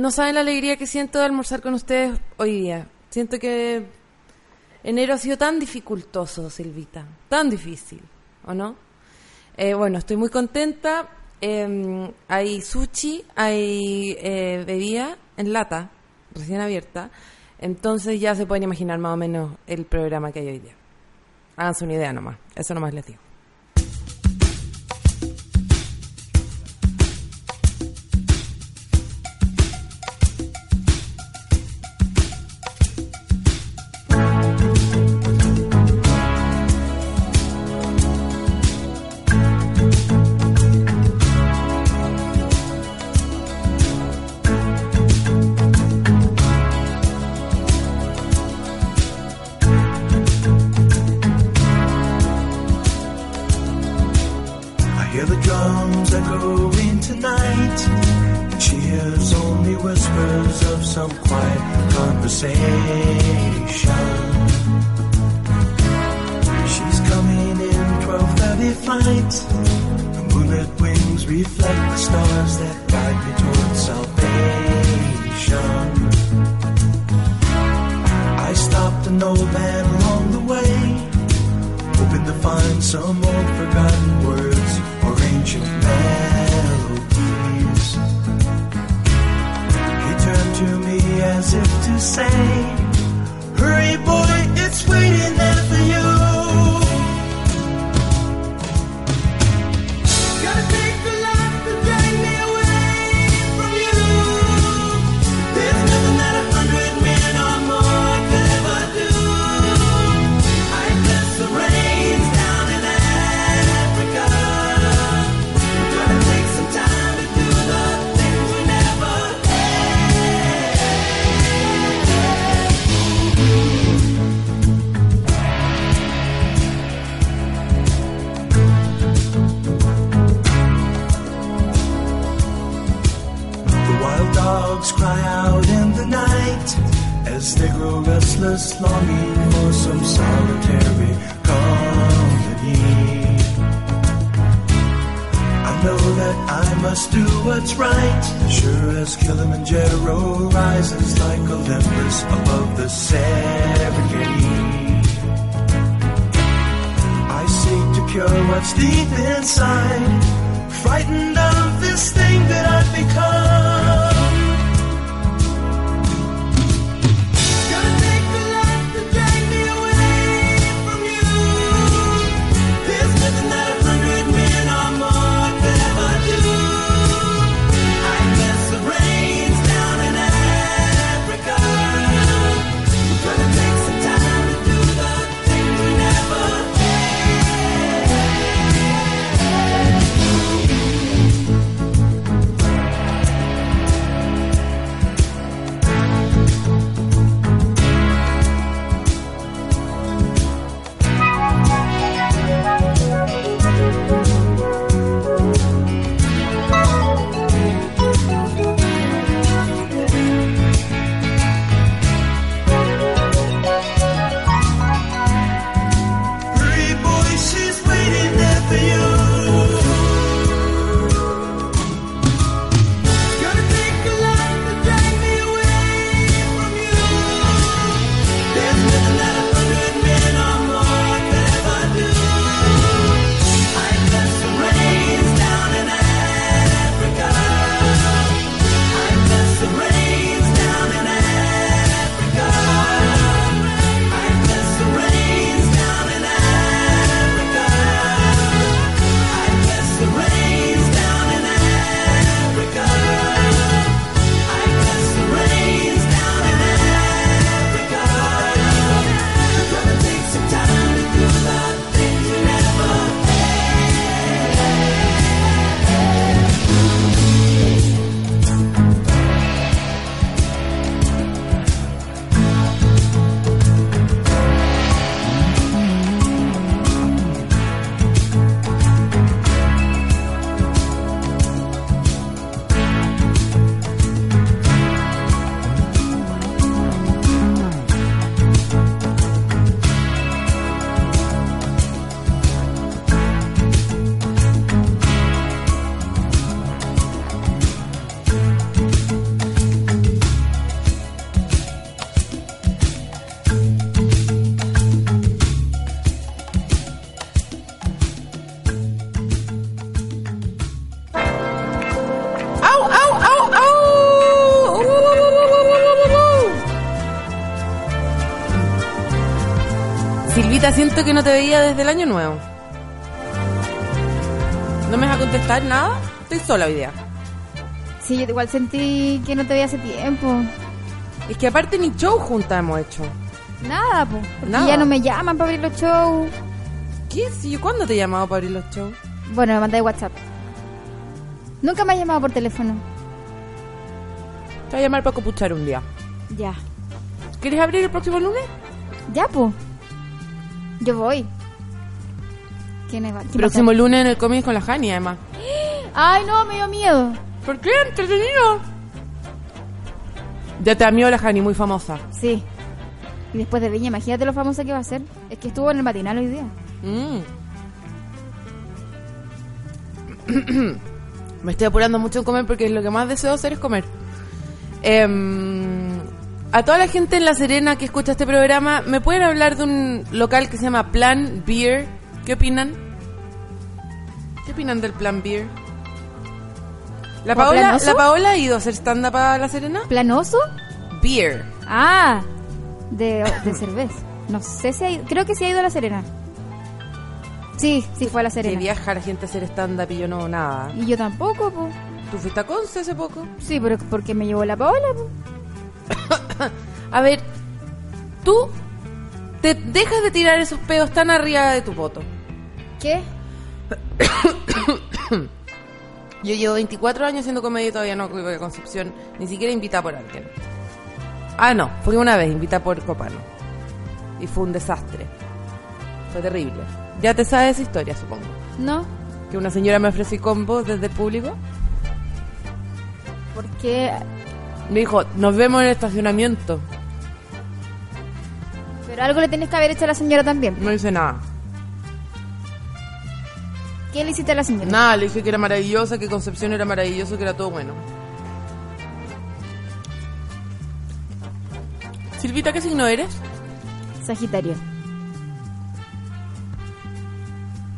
no saben la alegría que siento de almorzar con ustedes hoy día. Siento que enero ha sido tan dificultoso, Silvita, tan difícil, ¿o no? Eh, bueno, estoy muy contenta. Em, hay sushi, hay eh, bebida en lata, recién abierta. Entonces ya se pueden imaginar más o menos el programa que hay hoy día. Háganse una idea nomás, eso nomás les digo. Siento que no te veía desde el año nuevo. ¿No me vas a contestar nada? Estoy sola hoy día. Sí, yo igual sentí que no te veía hace tiempo. Es que aparte ni show juntas hemos hecho. Nada, pues. Porque Nada. ya no me llaman para abrir los shows. ¿Qué? Si yo cuándo te he llamado para abrir los shows? Bueno, me mandé WhatsApp. Nunca me has llamado por teléfono. Te voy a llamar para copuchar un día. Ya. ¿Quieres abrir el próximo lunes? Ya, pues. Yo voy. ¿Quién es? ¿Quién va a Próximo lunes en el cómic con la Jani, además. Ay, no, me dio miedo. ¿Por qué? Entretenido. Ya te miedo la Jani, muy famosa. Sí. Y después de Viña, imagínate lo famosa que va a ser. Es que estuvo en el matinal hoy día. Mm. Me estoy apurando mucho en comer porque lo que más deseo hacer es comer. Em, a toda la gente en La Serena que escucha este programa, ¿me pueden hablar de un local que se llama Plan Beer? ¿Qué opinan? ¿Qué opinan del Plan Beer? ¿La ¿Como Paola? ¿La Paola ha ido a hacer stand-up a La Serena? ¿Planoso? Beer. Ah, de, de cerveza. No sé si ha ido. Creo que sí ha ido a La Serena. Sí, sí fue a La Que Serena. viaja la gente a hacer stand-up y yo no, nada. Y yo tampoco, pues. ¿Tú fuiste a Conce hace poco? Sí, pero porque me llevó la Paola, po. A ver, tú te dejas de tirar esos pedos tan arriba de tu poto. ¿Qué? Yo llevo 24 años haciendo comedia y todavía no fui a Concepción, ni siquiera invita por alguien. Ah, no, fue una vez invita por Copano. Y fue un desastre. Fue terrible. Ya te sabes esa historia, supongo. No, Que una señora me ofreció combo desde el público. porque. Me dijo, nos vemos en el estacionamiento. Pero algo le tienes que haber hecho a la señora también. No hice nada. ¿Qué le hiciste a la señora? Nada, le dije que era maravillosa, que Concepción era maravilloso, que era todo bueno. Silvita, ¿qué signo eres? Sagitario.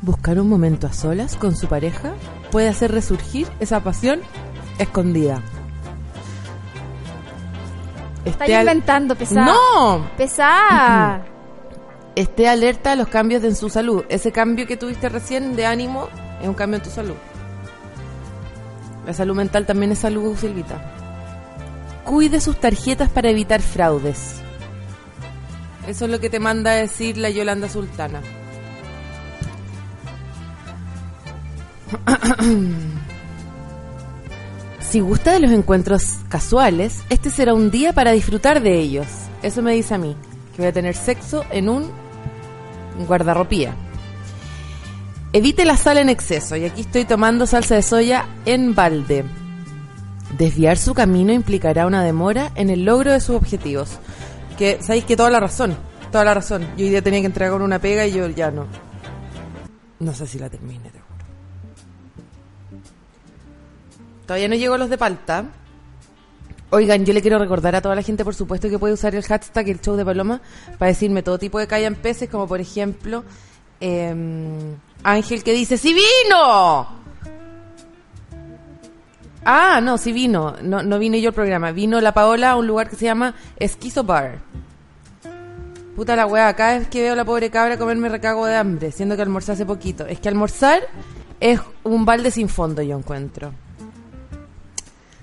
Buscar un momento a solas con su pareja puede hacer resurgir esa pasión escondida. Esté al- inventando, pesada. ¡No! Pesada. Esté alerta a los cambios en su salud. Ese cambio que tuviste recién de ánimo es un cambio en tu salud. La salud mental también es salud, Silvita. Cuide sus tarjetas para evitar fraudes. Eso es lo que te manda a decir la Yolanda Sultana. Si gusta de los encuentros casuales, este será un día para disfrutar de ellos. Eso me dice a mí, que voy a tener sexo en un guardarropía. Evite la sal en exceso, y aquí estoy tomando salsa de soya en balde. Desviar su camino implicará una demora en el logro de sus objetivos. Que, sabéis que toda la razón, toda la razón. Yo hoy día tenía que entregar una pega y yo ya no. No sé si la termine, Todavía no llego a los de palta. Oigan, yo le quiero recordar a toda la gente, por supuesto, que puede usar el hashtag el show de Paloma para decirme todo tipo de callan peces, como por ejemplo eh, Ángel que dice ¡Sí vino! Ah, no, sí vino. No, no vine yo al programa. Vino la Paola a un lugar que se llama Esquizo Bar. Puta la wea, cada vez que veo a la pobre cabra comerme recago de hambre, siendo que almorzé hace poquito. Es que almorzar es un balde sin fondo, yo encuentro.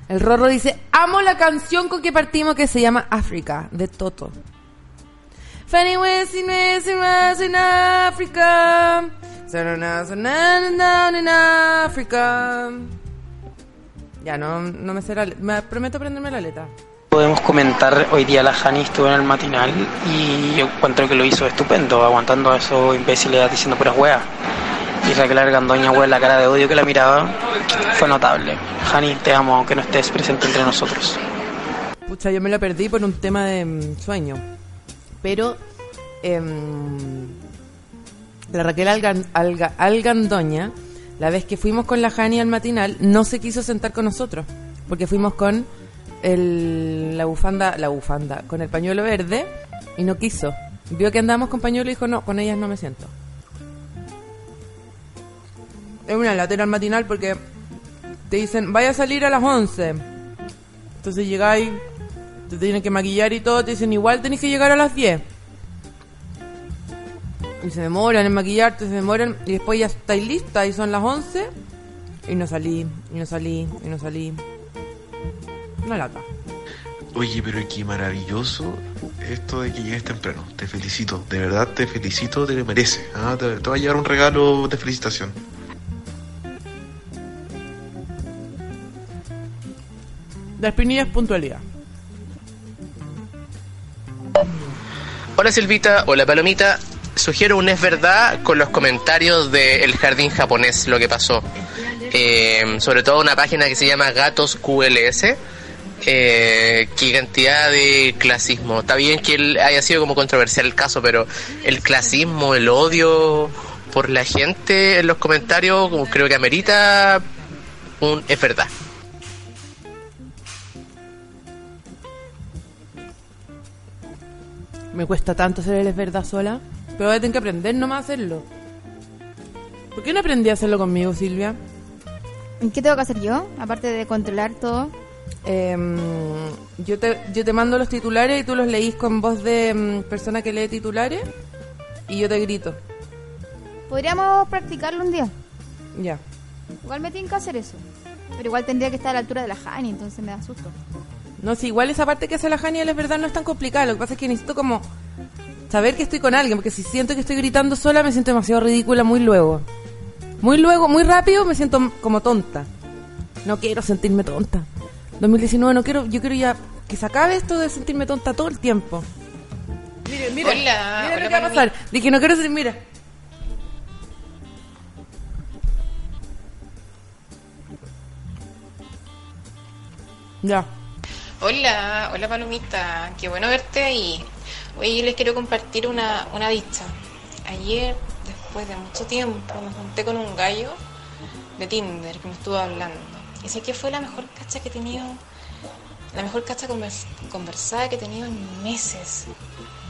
El Rorro dice, amo la canción con que partimos que se llama África, de Toto. Funny ways in ways in ways in Africa. Down in Africa. Ya, no, no me sé la. Me prometo letra. Podemos comentar, hoy día la Jani estuvo en el matinal y yo encuentro que lo hizo estupendo, aguantando a esos imbéciles diciendo puras weas. Y Raquel Argandoña, wea, la cara de odio que la miraba, fue notable. Jani, te amo, aunque no estés presente entre nosotros. Pucha, yo me la perdí por un tema de mm, sueño. Pero em, la Raquel Algan- Alga- Algandoña, la vez que fuimos con la Jani al matinal, no se quiso sentar con nosotros. Porque fuimos con el, la bufanda, la bufanda, con el pañuelo verde y no quiso. Vio que andábamos con pañuelo y dijo, no, con ellas no me siento. Es una latera al matinal porque te dicen, vaya a salir a las 11. Entonces llegáis, te tienen que maquillar y todo, te dicen, igual tenéis que llegar a las 10. Y se demoran en maquillarte, se demoran. Y después ya estáis lista y son las 11. Y no salí, y no salí, y no salí. Una lata. Oye, pero qué maravilloso esto de que llegues temprano. Te felicito, de verdad te felicito, te lo mereces. ¿ah? Te, te va a llevar un regalo de felicitación. La puntualidad. Hola Silvita, hola Palomita. Sugiero un es verdad con los comentarios del jardín japonés, lo que pasó. Eh, sobre todo una página que se llama Gatos QLS. Eh, qué cantidad de clasismo. Está bien que él haya sido como controversial el caso, pero el clasismo, el odio por la gente en los comentarios, como creo que amerita un es verdad. Me cuesta tanto hacer el es verdad sola. Pero voy a tener que aprender nomás a hacerlo. ¿Por qué no aprendí a hacerlo conmigo, Silvia? ¿Qué tengo que hacer yo? Aparte de controlar todo. Em, yo, te, yo te mando los titulares y tú los leís con voz de em, persona que lee titulares y yo te grito. Podríamos practicarlo un día. Ya. Igual me tienen que hacer eso. Pero igual tendría que estar a la altura de la Hani, entonces me da susto. No, si igual esa parte que hace la Jania, es verdad, no es tan complicada. Lo que pasa es que necesito como saber que estoy con alguien, porque si siento que estoy gritando sola, me siento demasiado ridícula muy luego. Muy luego, muy rápido, me siento como tonta. No quiero sentirme tonta. 2019 no quiero, yo quiero ya que se acabe esto de sentirme tonta todo el tiempo. Mire, mira, Hola, mira hola, lo que va a pasar. Dije, no quiero sentir, mira. Ya. Hola, hola Palomita, qué bueno verte ahí. Oye, yo les quiero compartir una, una dicha. Ayer, después de mucho tiempo, me junté con un gallo de Tinder que me estuvo hablando. Y sé que fue la mejor cacha que he tenido, la mejor cacha convers- conversada que he tenido en meses.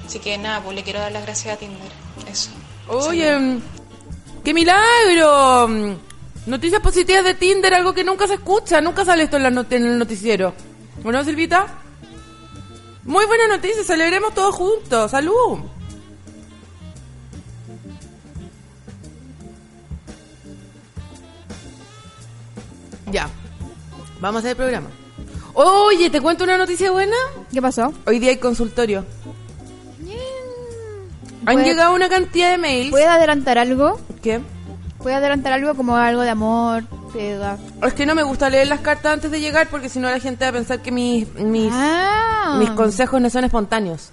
Así que nada, pues le quiero dar las gracias a Tinder. Eso. Oye, qué milagro. Noticias positivas de Tinder, algo que nunca se escucha, nunca sale esto en, la not- en el noticiero. ¿O no, Silvita? Muy buena noticia, celebremos todos juntos. ¡Salud! Ya, vamos a hacer el programa. Oye, ¿te cuento una noticia buena? ¿Qué pasó? Hoy día hay consultorio. Han ¿Puede- llegado una cantidad de mails. ¿Puede adelantar algo? ¿Qué? ¿Puede adelantar algo como algo de amor, pega? Es que no me gusta leer las cartas antes de llegar porque si no la gente va a pensar que mis, mis, Ah, mis consejos no son espontáneos.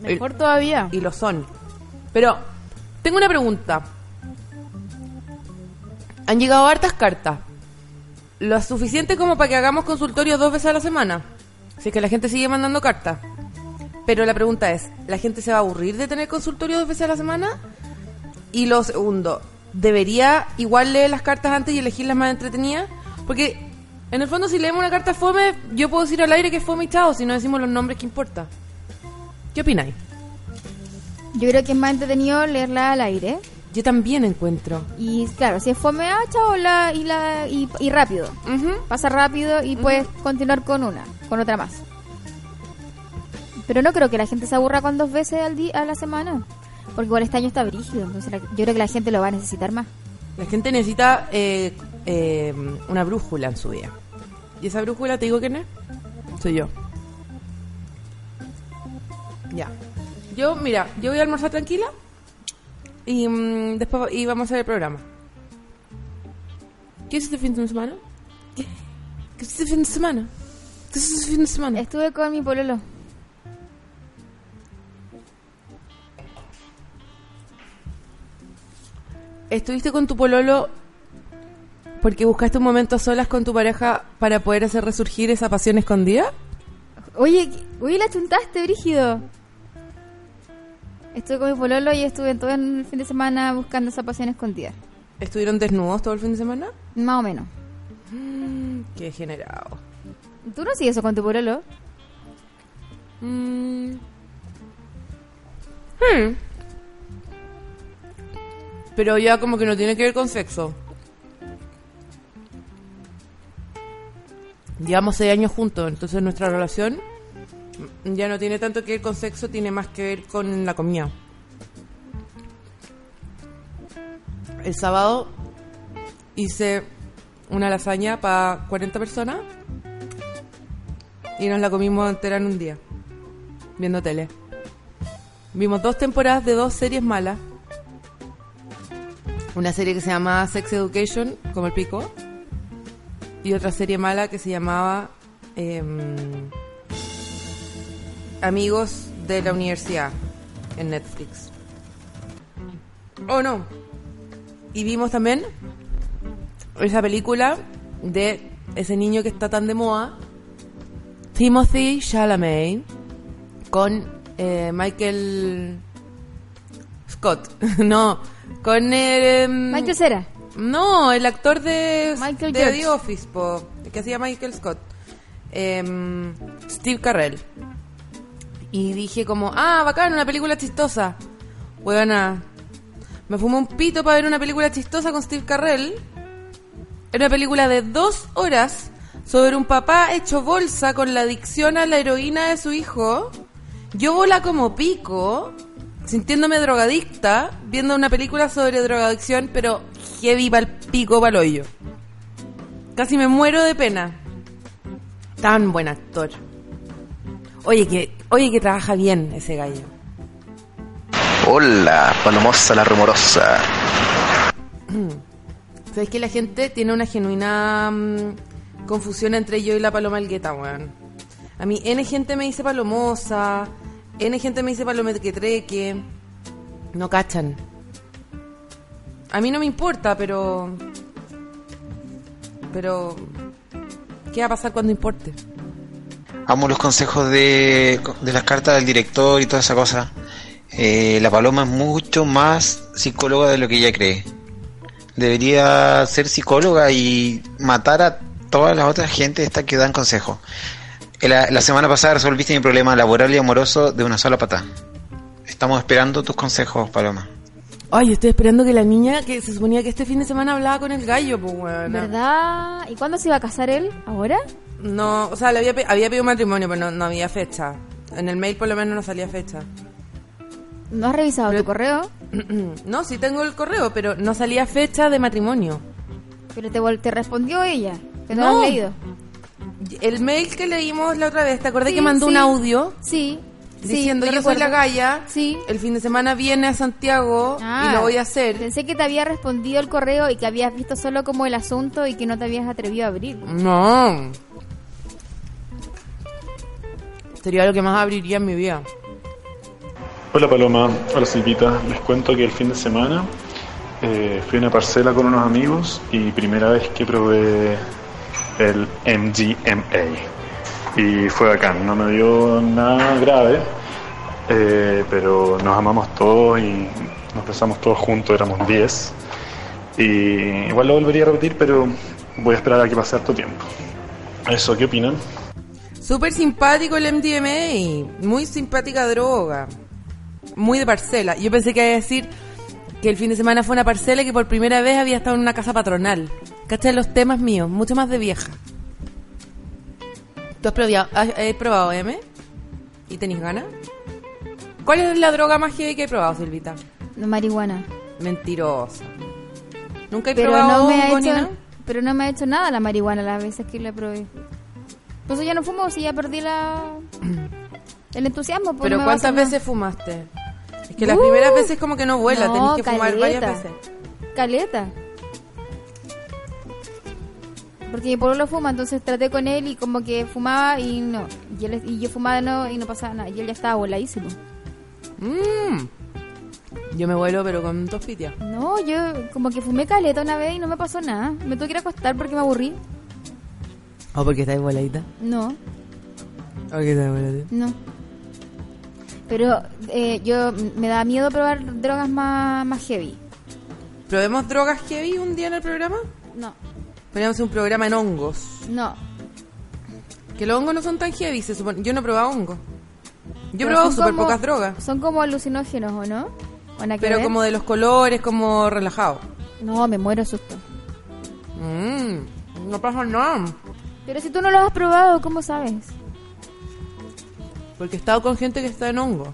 mejor todavía. Y lo son. Pero, tengo una pregunta. Han llegado hartas cartas. ¿Lo suficiente como para que hagamos consultorio dos veces a la semana? Si es que la gente sigue mandando cartas. Pero la pregunta es, ¿la gente se va a aburrir de tener consultorio dos veces a la semana? Y lo segundo, ¿debería igual leer las cartas antes y elegir las más entretenidas? Porque, en el fondo, si leemos una carta fome, yo puedo decir al aire que es fome y chao, si no decimos los nombres que importa. ¿Qué opináis? Yo creo que es más entretenido leerla al aire. Yo también encuentro. Y claro, si es fome, ah, chao, la, y, la, y, y rápido. Pasa rápido y puedes continuar con una, con otra más. Pero no creo que la gente se aburra con dos veces al día, a la semana. Porque igual este año está brígido, entonces la- yo creo que la gente lo va a necesitar más. La gente necesita eh, eh, una brújula en su vida. ¿Y esa brújula te digo quién es? Soy yo. Ya. Yo, mira, yo voy a almorzar tranquila y mm, después y vamos a hacer el programa. ¿Qué hiciste el fin de semana? ¿Qué hiciste el fin de semana? ¿Qué hiciste el fin de semana? Estuve con mi pololo. ¿Estuviste con tu pololo porque buscaste un momento a solas con tu pareja para poder hacer resurgir esa pasión escondida? Oye, oye, la chuntaste, brígido. Estuve con mi pololo y estuve todo el fin de semana buscando esa pasión escondida. ¿Estuvieron desnudos todo el fin de semana? Más o menos. Qué generado. ¿Tú no sigues eso con tu pololo? Mm. Hmm. Pero ya como que no tiene que ver con sexo. Llevamos seis años juntos, entonces nuestra relación ya no tiene tanto que ver con sexo, tiene más que ver con la comida. El sábado hice una lasaña para 40 personas y nos la comimos entera en un día, viendo tele. Vimos dos temporadas de dos series malas. Una serie que se llamaba Sex Education, como el pico, y otra serie mala que se llamaba em, Amigos de la Universidad en Netflix. Oh no. Y vimos también esa película de ese niño que está tan de moda, Timothy Chalamet, con eh, Michael Scott. no, con el... em, Michael Cera. no, el actor de, Michael de George. The Office, po, que hacía Michael Scott. Em, Steve Carrell. Y dije como, ah, bacán, una película chistosa. Huevona, me fumé un pito para ver una película chistosa con Steve Carrell. Era una película de dos horas sobre un papá hecho bolsa con la adicción a la heroína de su hijo. Yo bola como pico, sintiéndome drogadicta, viendo una película sobre drogadicción, pero heavy pa'l pico pa'l hoyo. Casi me muero de pena. Tan buen actor. Oye, que, oye que trabaja bien ese gallo. Hola, palomosa la rumorosa. Sabes que la gente tiene una genuina mm, confusión entre yo y la paloma algueta, weón. A mí N gente me dice palomosa, N gente me dice palometreque. No cachan. A mí no me importa, pero... Pero... ¿Qué va a pasar cuando importe? Amo los consejos de, de las cartas del director y toda esa cosa. Eh, la paloma es mucho más psicóloga de lo que ella cree. Debería ser psicóloga y matar a todas las otras gente esta que dan consejos. Eh, La, la semana pasada resolviste mi problema laboral y amoroso de una sola patada. Estamos esperando tus consejos, Paloma. Ay, estoy esperando que la niña, que se suponía que este fin de semana hablaba con el gallo, pues, weón. ¿Verdad? ¿Y cuándo se iba a casar él? ¿Ahora? No, o sea, le había, pe- había pedido matrimonio, pero no, no había fecha. En el mail por lo menos no salía fecha. ¿No has revisado Pero- tu correo? no, sí tengo el correo, pero no salía fecha de matrimonio. Pero te, te respondió ella, que no, No. lo has leído. El mail que leímos la otra vez, ¿te acordás Sí, que mandó un audio Sí. diciendo sí, yo soy la galla? Sí. El fin de semana viene a Santiago Ah, y lo voy a hacer. Pensé que te había respondido el correo y que habías visto solo como el asunto y que no te habías atrevido a abrir. No. Sería lo que más abriría en mi vida. Hola Paloma, hola Silvita. Les cuento que el fin de semana eh, fui a una parcela con unos amigos y primera vez que probé el MGMA. Y fue bacán, no me dio nada grave, eh, pero nos amamos todos y nos besamos todos juntos, éramos 10. Y igual lo volvería a repetir, pero voy a esperar a que pase harto tiempo. Eso, ¿qué opinan? Súper simpático el MDMA. Muy simpática droga. Muy de parcela. Yo pensé que iba a decir que el fin de semana fue una parcela y que por primera vez había estado en una casa patronal. ¿Cachai? Los temas míos, mucho más de vieja. ¿Tú has probado, has, has probado M? ¿Y tenés ganas? ¿Cuál es la droga más heavy que he probado, Silvita? No, marihuana. Mentirosa. ¿Nunca he Pero probado no, me ha hecho, pero no me ha hecho nada la marihuana las veces que la probé. Pues ya no fumo, si ya perdí la el entusiasmo. Pues ¿Pero no cuántas veces fumaste? Es que las Uh, primeras veces como que no vuela, no, tenés que fumar varias caleta. veces. Caleta. Porque mi pueblo lo fuma, entonces traté con él y como que fumaba y no. Y, él- y yo fumaba nuevo y no pasaba nada. Y él ya estaba voladísimo. Mm. Yo me vuelo, pero con dos pitias. No, yo como que fumé caleta una vez y no me pasó nada. Me tuve que ir a acostar porque me aburrí. ¿O porque estáis voladita? No, ¿O porque estáis voladita? no. Pero eh, yo me da miedo probar drogas más, más heavy. ¿Probemos drogas heavy un día en el programa? No, Podríamos hacer un programa en hongos. no. Que los hongos no son tan heavy, se supone. Yo no he probado hongos. Yo he probado súper pocas drogas. Son como alucinógenos, ¿o no? ¿O nada que Pero ver? como de los colores, como relajado. No, me muero susto. Mm, no pasa nada. Pero si tú no lo has probado, ¿cómo sabes? Porque he estado con gente que está en hongo.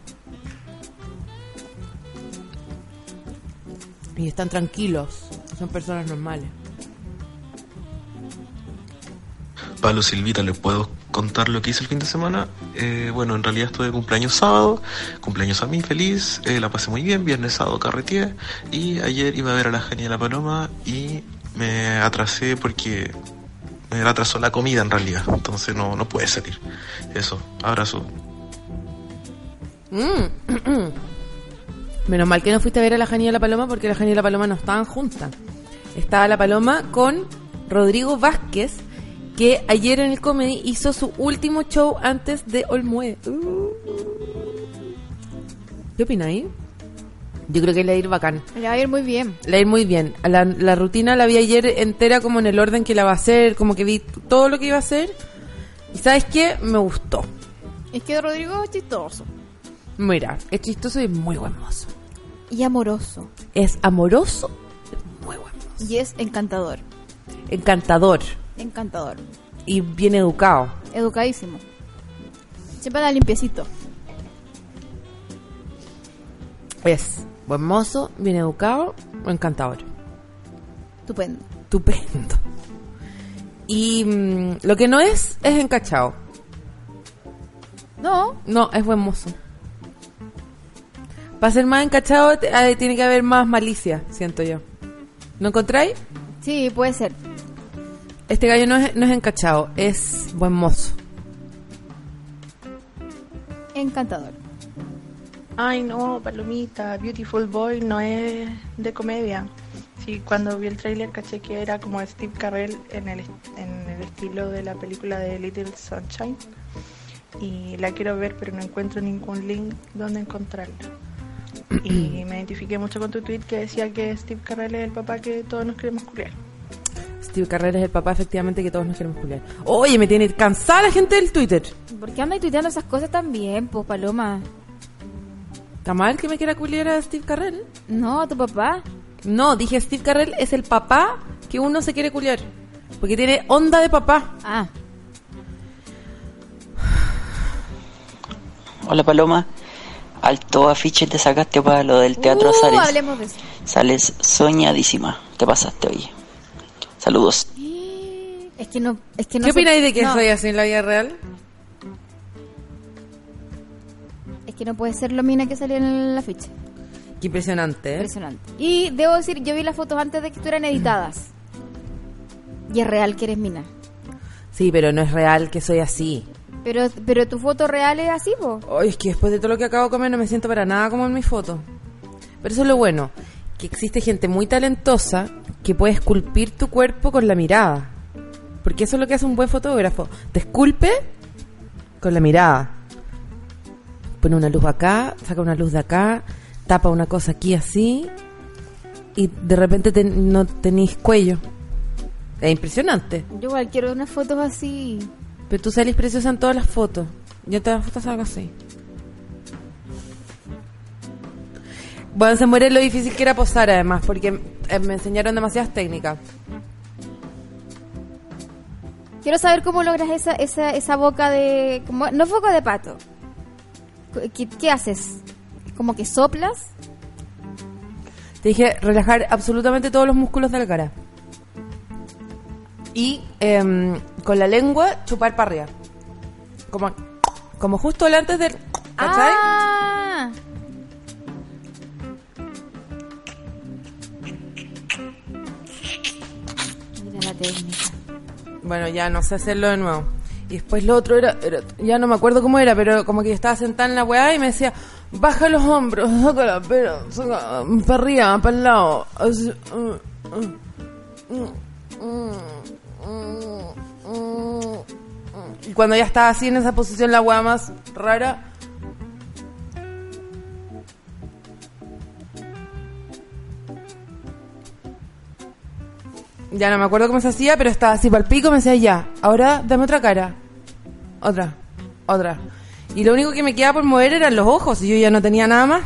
Y están tranquilos. Son personas normales. Pablo Silvita, ¿le puedo contar lo que hice el fin de semana? Eh, bueno, en realidad estuve de cumpleaños sábado, cumpleaños a mí, feliz, eh, la pasé muy bien, viernes sábado carreteé y ayer iba a ver a la Genia y la Paloma y me atrasé porque me atrasó la comida en realidad, entonces no, no puede salir. Eso, abrazo. Mm. Menos mal que no fuiste a ver a la Jania y la Paloma porque la Jania y la Paloma no estaban juntas. Estaba la Paloma con Rodrigo Vázquez, que ayer en el comedy hizo su último show antes de Olmue. Uh. ¿Qué opináis? Yo creo que le va a ir bacán. Le va a ir muy bien. Le va a ir muy bien. La, la rutina la vi ayer entera como en el orden que la va a hacer, como que vi todo lo que iba a hacer. Y ¿sabes qué? Me gustó. Es que Rodrigo es chistoso. Mira, es chistoso y muy buen mozo. Y amoroso. Es amoroso, muy buen mozo. Y es encantador. Encantador Encantador. y bien educado. Educadísimo. Siempre da limpiecito. Es buen mozo, bien educado, encantador. Estupendo. Estupendo. Y mm, lo que no es, es encachado. No, No, es buen mozo. Para ser más encachado tiene que haber más malicia, siento yo. ¿No encontráis? sí, puede ser. Este gallo no es, no es encachado, es buen mozo. Encantador. Ay, no, Palomita, Beautiful Boy no es de comedia. Sí, cuando vi el tráiler caché que era como Steve Carell en el, en el estilo de la película de Little Sunshine. Y la quiero ver, pero no encuentro ningún link donde encontrarla. Y me identifiqué mucho con tu tweet que decía que Steve Carell es el papá que todos nos queremos culiar. Steve Carrera es el papá, efectivamente, que todos nos queremos culiar. Oye, me tiene cansada la gente del Twitter. ¿Por qué andas tuiteando esas cosas también, pues, Paloma? ¿Está mal que me quiera culiar a Steve Carrell? No, a tu papá. No, dije Steve Carrell es el papá que uno se quiere culiar. Porque tiene onda de papá. Ah, Hola Paloma, alto afiche te sacaste para lo del Teatro Uh, Sares. hablemos de eso. Sales soñadísima, te pasaste hoy. Saludos. Es que no, es que no ¿Qué se- opináis de que no, soy así en la vida real? Es que no puede ser lo mina que salió en el afiche. Qué impresionante, ¿eh? Impresionante. Y debo decir, yo vi las fotos antes de que estuvieran editadas. Y es real que eres mina. Sí, pero no es real que soy así. Pero, pero tu foto real es así, po. Ay, es que después de todo lo que acabo de comer no me siento para nada como en mi foto. Pero eso es lo bueno, que existe gente muy talentosa que puede esculpir tu cuerpo con la mirada. Porque eso es lo que hace un buen fotógrafo. Te esculpe con la mirada. Pone una luz acá, saca una luz de acá, tapa una cosa aquí así y de repente te- no tenéis cuello. Es impresionante. Yo igual quiero unas fotos así. Pero tú salís preciosa en todas las fotos. Yo en todas las fotos salgo así. Bueno, se muere lo difícil que era posar además, porque eh, me enseñaron demasiadas técnicas. Quiero saber cómo logras esa, esa, esa boca de... Como, no es boca de pato. ¿Qué, qué haces? ¿Como que soplas? Te dije relajar absolutamente todos los músculos de la cara. Y em, con la lengua chupar para arriba. Como, como justo delante del... ¿Cachai? ¡Ah! Técnica. Bueno, ya no sé hacerlo de nuevo. Y después lo otro era, era- ya no me acuerdo cómo era, pero como que estaba sentada en la weá y me decía, baja los hombros, saca la pera, saca para arriba, para el lado. así, uh, uh, uh. Y cuando ya estaba así en esa posición, la weá más rara, Ya no me acuerdo cómo se hacía, pero estaba así para el pico, me decía ya, ahora dame otra cara. Otra, otra. Y lo único que me quedaba por mover eran los ojos y yo ya no tenía nada más.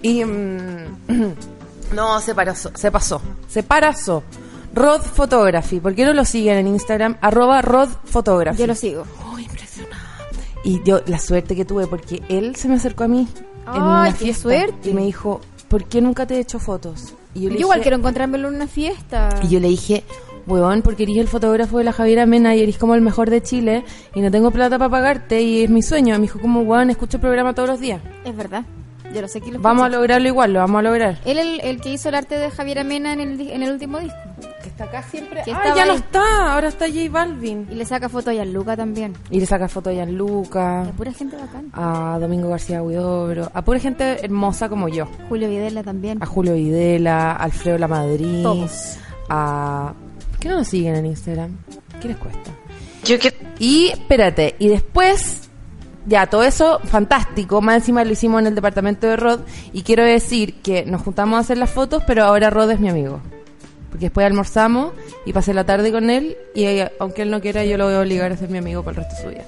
Y... mm, no, se pasó, se pasó, se pasó. Rod Photography, ¿por qué no lo siguen en Instagram? Arroba Rod Photography. Yo lo sigo. Oh, impresionante. Y yo, la suerte que tuve, porque él se me acercó a mí en Ay, una qué fiesta suerte. y me dijo, ¿por qué nunca te he hecho fotos? Y Yo, igual dije- quiero encontrármelo en una fiesta. Y yo le dije, weón, porque eres el fotógrafo de la Javiera Mena y eres como el mejor de Chile y no tengo plata para pagarte y es mi sueño. Me dijo como, weón, escucho el programa todos los días. Es verdad. Yo lo sé que lo Vamos a lograrlo igual, lo vamos a lograr. Él el, el que hizo el arte de Javier Amena en el, en el último disco. Acá siempre. Que Ah, ya no está, ahora está J Balvin. Y le saca foto a Gianluca también. Y le saca foto a Gianluca, La pura gente bacán. a Domingo García Huidobro, a pura gente hermosa como yo. Julio Videla también. A Julio Videla, a Alfredo La Madrid, Todos. a... ¿Por qué no nos siguen en Instagram? ¿Qué les cuesta? Yo quiero... Y espérate, y después, ya todo eso fantástico, más encima lo hicimos en el departamento de Rod y quiero decir que nos juntamos a hacer las fotos, pero ahora Rod es mi amigo. Porque después almorzamos y pasé la tarde con él y eh, aunque él no quiera yo lo voy a obligar a ser mi amigo para el resto de su vida.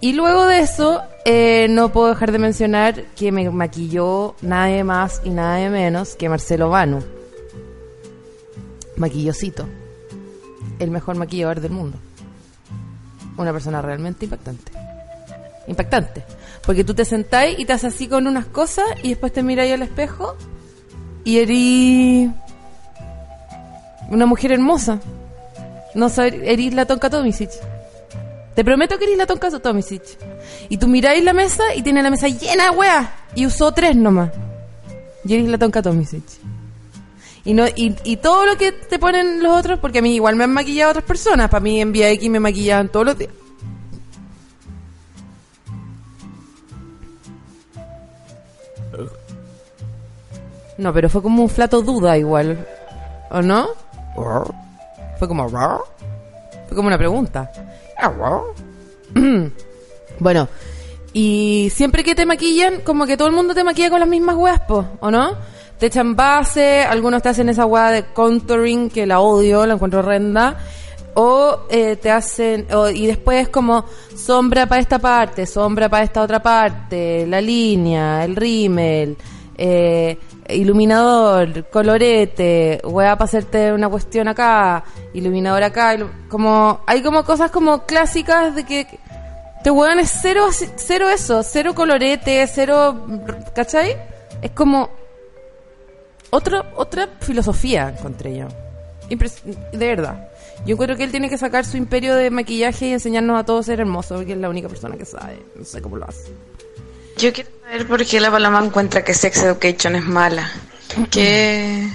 Y luego de eso, eh, no puedo dejar de mencionar que me maquilló nadie más y nadie menos que Marcelo Vanu. Maquillosito. El mejor maquillador del mundo una persona realmente impactante. Impactante. Porque tú te sentáis y te haces así con unas cosas y después te miráis al espejo y eres una mujer hermosa. No sabes, eres la Tonka Tomisic. Te prometo que eres la Tonka Tomisic. Y tú miráis la mesa y tiene la mesa llena de weas. Y usó tres nomás. Y eres la Tonka Tomisic. Y, no, y, y todo lo que te ponen los otros, porque a mí igual me han maquillado otras personas. Para mí en VIX me maquillaban todos los días. No, pero fue como un flato duda igual. ¿O no? Fue como... Fue como una pregunta. bueno, y siempre que te maquillan, como que todo el mundo te maquilla con las mismas weas, ¿o no? Te echan base, algunos te hacen esa wea de contouring, que la odio, la encuentro horrenda. O eh, te hacen, o- y después como sombra para esta parte, sombra para esta otra parte, la línea, el rímel, eh, iluminador, colorete, wea para hacerte una cuestión acá, iluminador acá, como, hay como cosas como clásicas de que te weón es cero, cero eso, cero colorete, cero, ¿cachai? Es como otra, otra filosofía encontré yo. De verdad. Yo encuentro que él tiene que sacar su imperio de maquillaje y enseñarnos a todos a ser hermosos, porque es la única persona que sabe. No sé cómo lo hace. Yo quiero saber por qué la paloma encuentra que Sex Education es mala. Que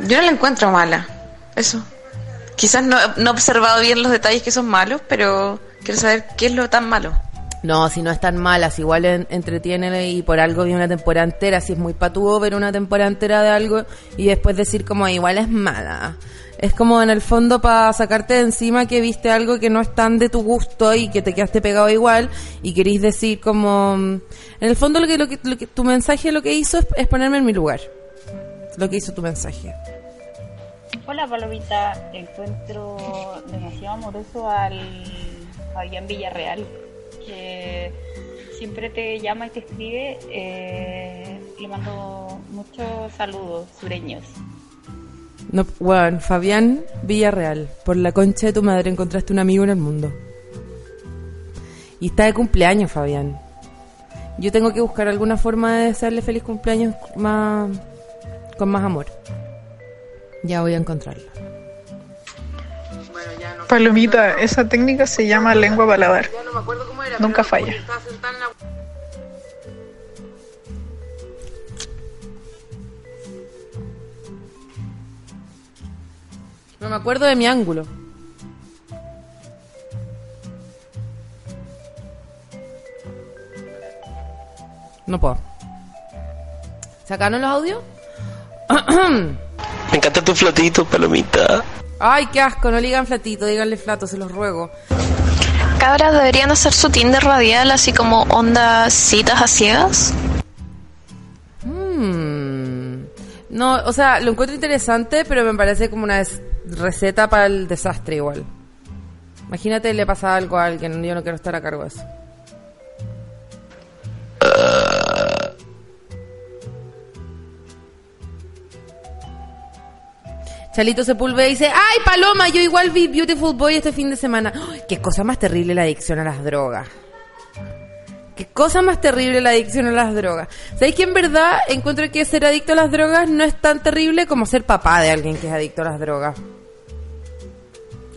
yo no la encuentro mala. Eso. Quizás no, no he observado bien los detalles que son malos, pero quiero saber qué es lo tan malo. No, si no es tan mala, si igual en- y por algo vi una temporada entera, si es muy patúo ver una temporada entera de algo y después decir como igual es mala. Es como en el fondo para sacarte de encima que viste algo que no es tan de tu gusto y que te quedaste pegado igual y querís decir como... mm, En el fondo lo que, lo que, lo que- tu mensaje lo que hizo es, es ponerme en mi lugar. Lo que hizo tu mensaje. Hola Palomita, encuentro demasiado amoroso al Fabián Villarreal, que siempre te llama y te escribe. eh, le mando muchos saludos sureños. No, bueno, Fabián Villarreal, por la concha de tu madre encontraste un amigo en el mundo. Y está de cumpleaños, Fabián. Yo tengo que buscar alguna forma de desearle feliz cumpleaños más con más amor. Ya voy a encontrarla. Palomita, esa técnica se llama lengua paladar. Nunca falla. No me acuerdo de mi ángulo. No puedo. ¿Sacaron los audios? Me encanta tu flotito, palomita. Ay, qué asco, no le digan flatito, díganle flato, se los ruego. Cabras deberían hacer su Tinder radial así como onda citas a ciegas. Mm. No, o sea, lo encuentro interesante, pero me parece como una receta para el desastre igual. Imagínate le pasa algo a alguien, yo no quiero estar a cargo de eso. Chalito Sepúlveda dice, ¡ay, Paloma! Yo igual vi Beautiful Boy este fin de semana. ¡Ay, ¡Qué cosa más terrible la adicción a las drogas! Qué cosa más terrible la adicción a las drogas. ¿Sabéis que en verdad encuentro que ser adicto a las drogas no es tan terrible como ser papá de alguien que es adicto a las drogas?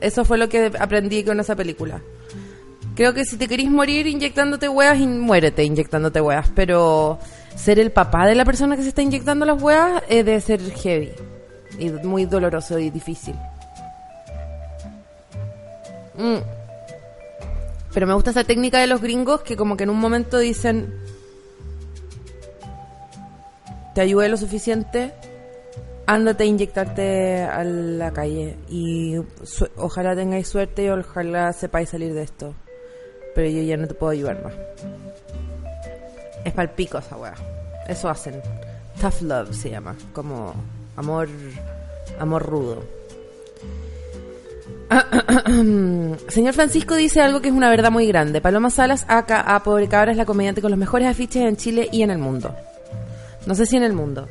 Eso fue lo que aprendí con esa película. Creo que si te querís morir inyectándote huevas, muérete inyectándote huevas. Pero ser el papá de la persona que se está inyectando las huevas eh, debe ser heavy. Y muy doloroso y difícil. Mm. Pero me gusta esa técnica de los gringos que como que en un momento dicen... Te ayudé lo suficiente, ándate a inyectarte a la calle y ojalá tengáis suerte y ojalá sepáis salir de esto. Pero yo ya no te puedo ayudar más. Es palpico esa weá. Eso hacen. Tough love se llama. Como amor, amor rudo. Señor Francisco dice algo que es una verdad muy grande. Paloma Salas, acá a Pobre Cabra, es la comediante con los mejores afiches en Chile y en el mundo. No sé si en el mundo.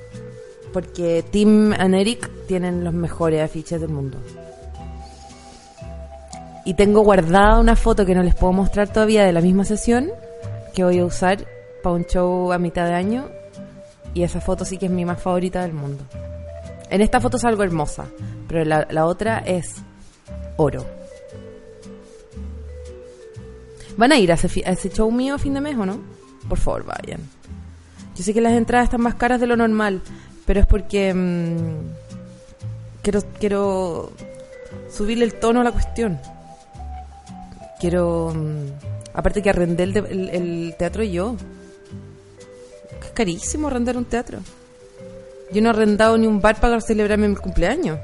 Porque Tim and Eric tienen los mejores afiches del mundo. Y tengo guardada una foto que no les puedo mostrar todavía de la misma sesión que voy a usar para un show a mitad de año. Y esa foto sí que es mi más favorita del mundo. En esta foto salgo hermosa, pero la, la otra es oro. ¿Van a ir a ese, a ese show mío a fin de mes o no? Por favor, vayan. Yo sé que las entradas están más caras de lo normal, pero es porque mm, quiero, quiero subirle el tono a la cuestión. Quiero... mm, aparte que arrendé el, el- el teatro yo. Es carísimo arrendar un teatro. Yo no he arrendado ni un bar para celebrarme mi cumpleaños.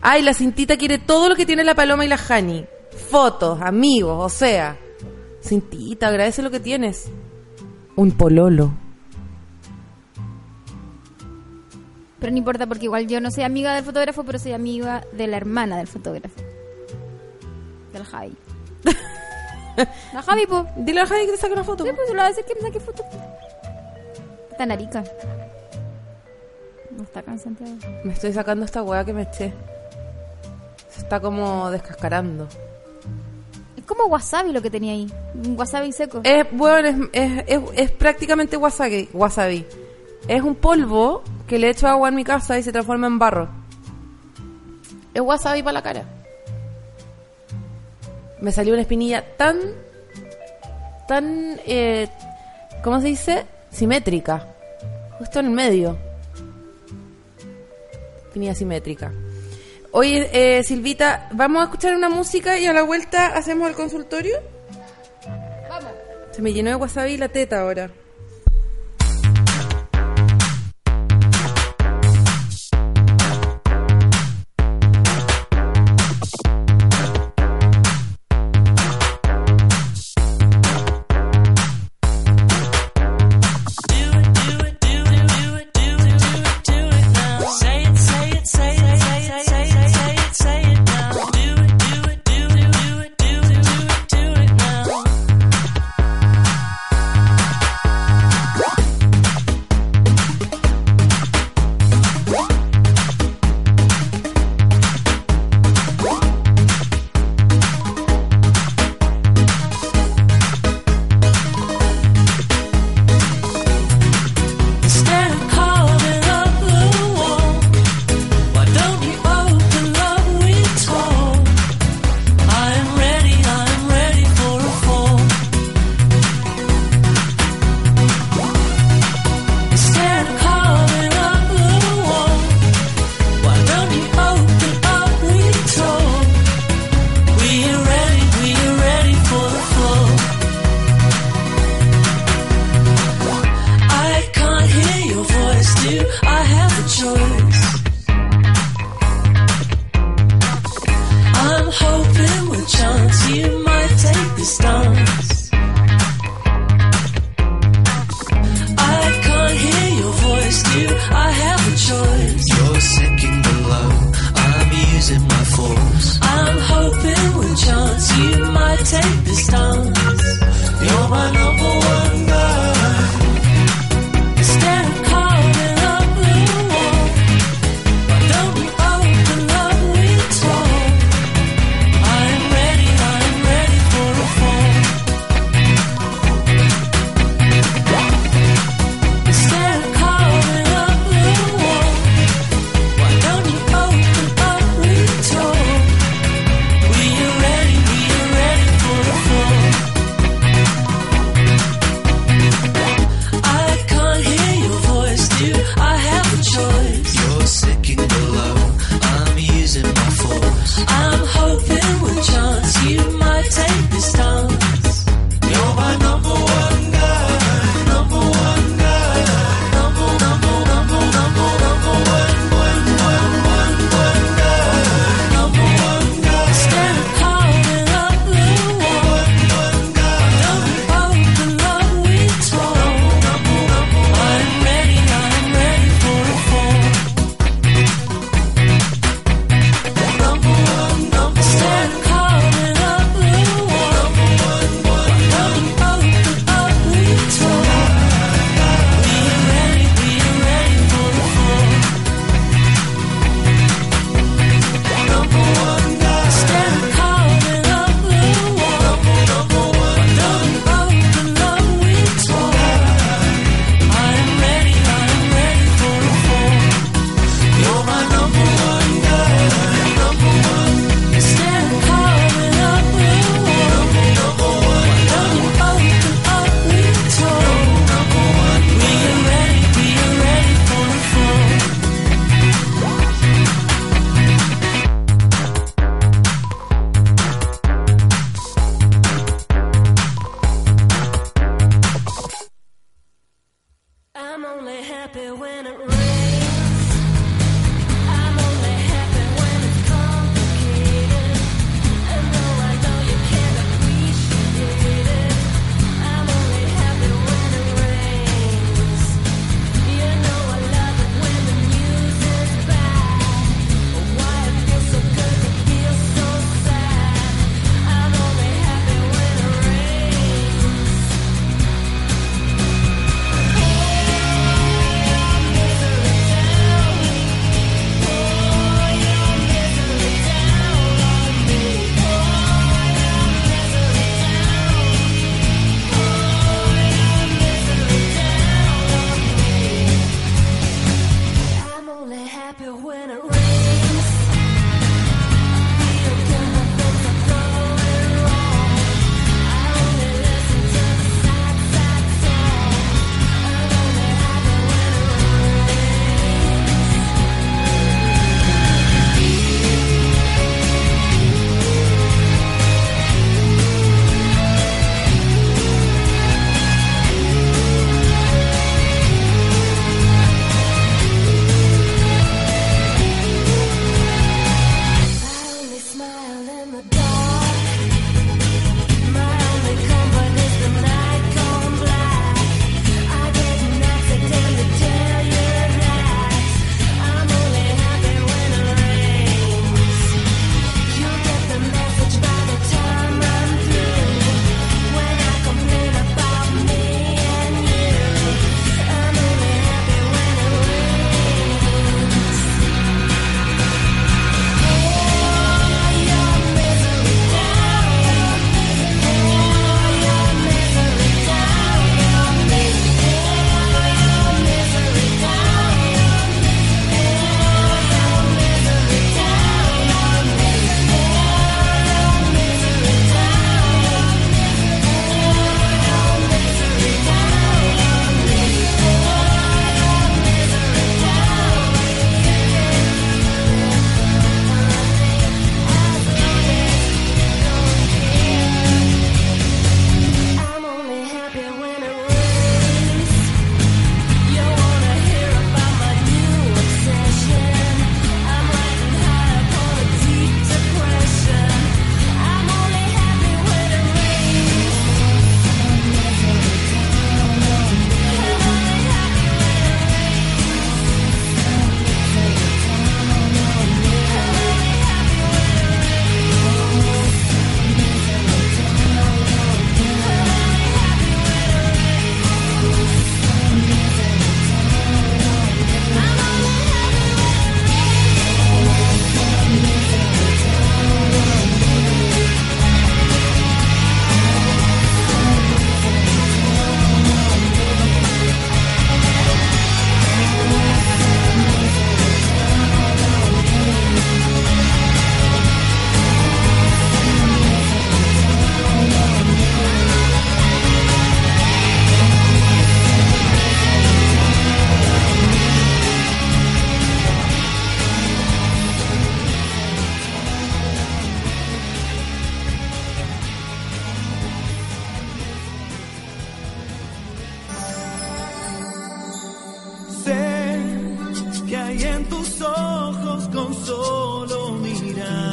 Ay, la cintita quiere todo lo que tiene la paloma y la Hani. Fotos, amigos, o sea. Cintita, agradece lo que tienes. Un pololo. Pero no importa porque igual yo no soy amiga del fotógrafo, pero soy amiga de la hermana del fotógrafo. Del Javi. la Javi, pues. Dile a Javi que te saque una foto. Sí, pues le voy a decir que me saque foto. Está en Arica. No está acá en Santiago. Me estoy sacando esta hueá que me eché. Se está como descascarando. Es como wasabi lo que tenía ahí. Un wasabi seco. Es, bueno, es, es, es, es prácticamente wasabi, wasabi. Es un polvo que le echo agua en mi casa y se transforma en barro. Es wasabi para la cara. Me salió una espinilla tan, tan, eh, ¿cómo se dice? Simétrica. Justo en el medio. Espinilla simétrica. Oye, eh, Silvita, ¿vamos a escuchar una música y a la vuelta hacemos el consultorio? Vamos. Se me llenó de wasabi la teta ahora.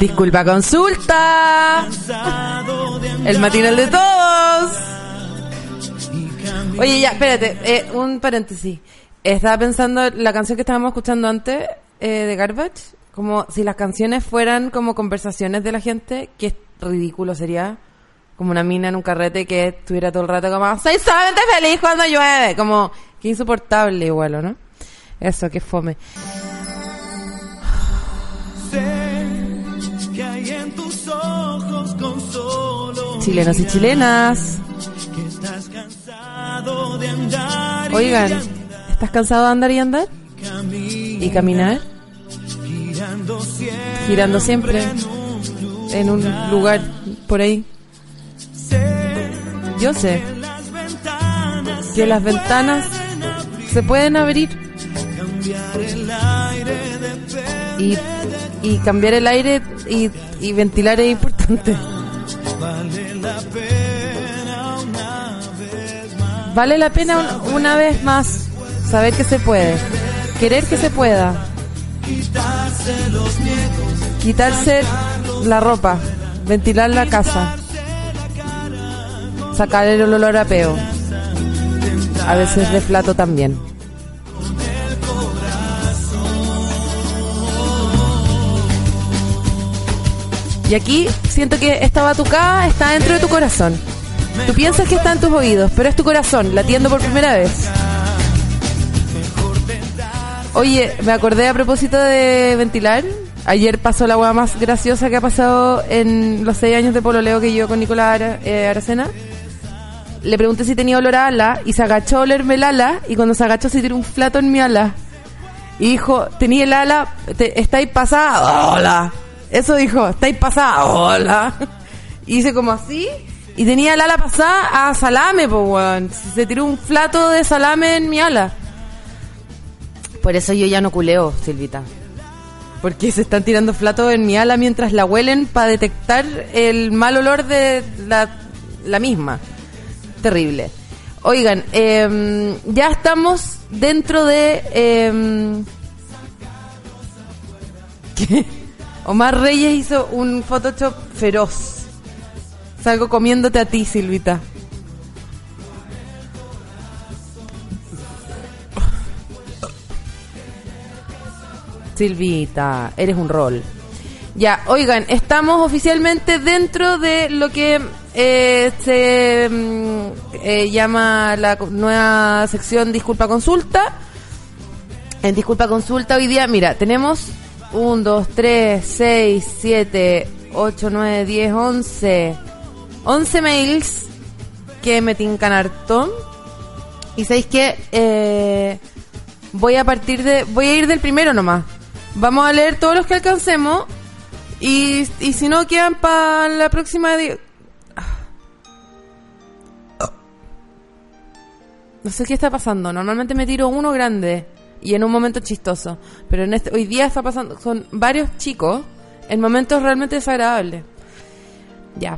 Disculpa consulta. El matinal de todos. Oye, ya, espérate, eh, un paréntesis. Estaba pensando la canción que estábamos escuchando antes eh, de Garbage, como si las canciones fueran como conversaciones de la gente, qué ridículo sería como una mina en un carrete que estuviera todo el rato como soy solamente feliz cuando llueve, como que insoportable igual, ¿o ¿no? Eso, que fome. Chilenos y chilenas. Oigan, ¿estás cansado de andar y andar? ¿Y caminar? girando siempre en un lugar por ahí. Yo sé que las ventanas se pueden abrir y, cambiar el aire y ventilar es importante. Vale la pena una vez más Vale la pena un- una vez más saber que se puede, querer que se pueda, quitarse los miedos quitarse la ropa, ventilar la casa, sacar el olor a peo, a veces de plato también. Y aquí siento que esta batucada está dentro de tu corazón. Tú piensas que está en tus oídos, pero es tu corazón latiendo por primera vez. Oye, me acordé a propósito de ventilar. Ayer pasó la hueá más graciosa que ha pasado en los seis años de pololeo que yo con Nicolás eh, Aracena. Le pregunté si tenía olor a ala y se agachó a olerme el ala y cuando se agachó se tiró un flato en mi ala. Y dijo, tenía el ala, te, estáis pasada, hola. Eso dijo, estáis pasada, hola. Y hice como así y tenía el ala pasada a salame, pues weón. Se tiró un flato de salame en mi ala. Por eso yo ya no culeo, Silvita. Porque se están tirando flatos en mi ala mientras la huelen para detectar el mal olor de la, la misma. Terrible. Oigan, em, ya estamos dentro de... em, ¿qué? Omar Reyes hizo un Photoshop feroz. Salgo comiéndote a ti, Silvita. Silvita, eres un rol. Ya, oigan, estamos oficialmente dentro de lo que eh, se mm, eh, llama la nueva sección Disculpa Consulta. En Disculpa Consulta hoy día, mira, tenemos 1, 2, 3, 6, 7, 8, 9, 10, 11. 11 mails que me tincan harto. Y sabéis que eh, voy a partir de. Voy a ir del primero nomás. Vamos a leer todos los que alcancemos. Y, y si no, quedan para la próxima. di- No sé qué está pasando. Normalmente me tiro uno grande y en un momento chistoso. Pero en este, hoy día está pasando. Son varios chicos en momentos realmente desagradables. Ya.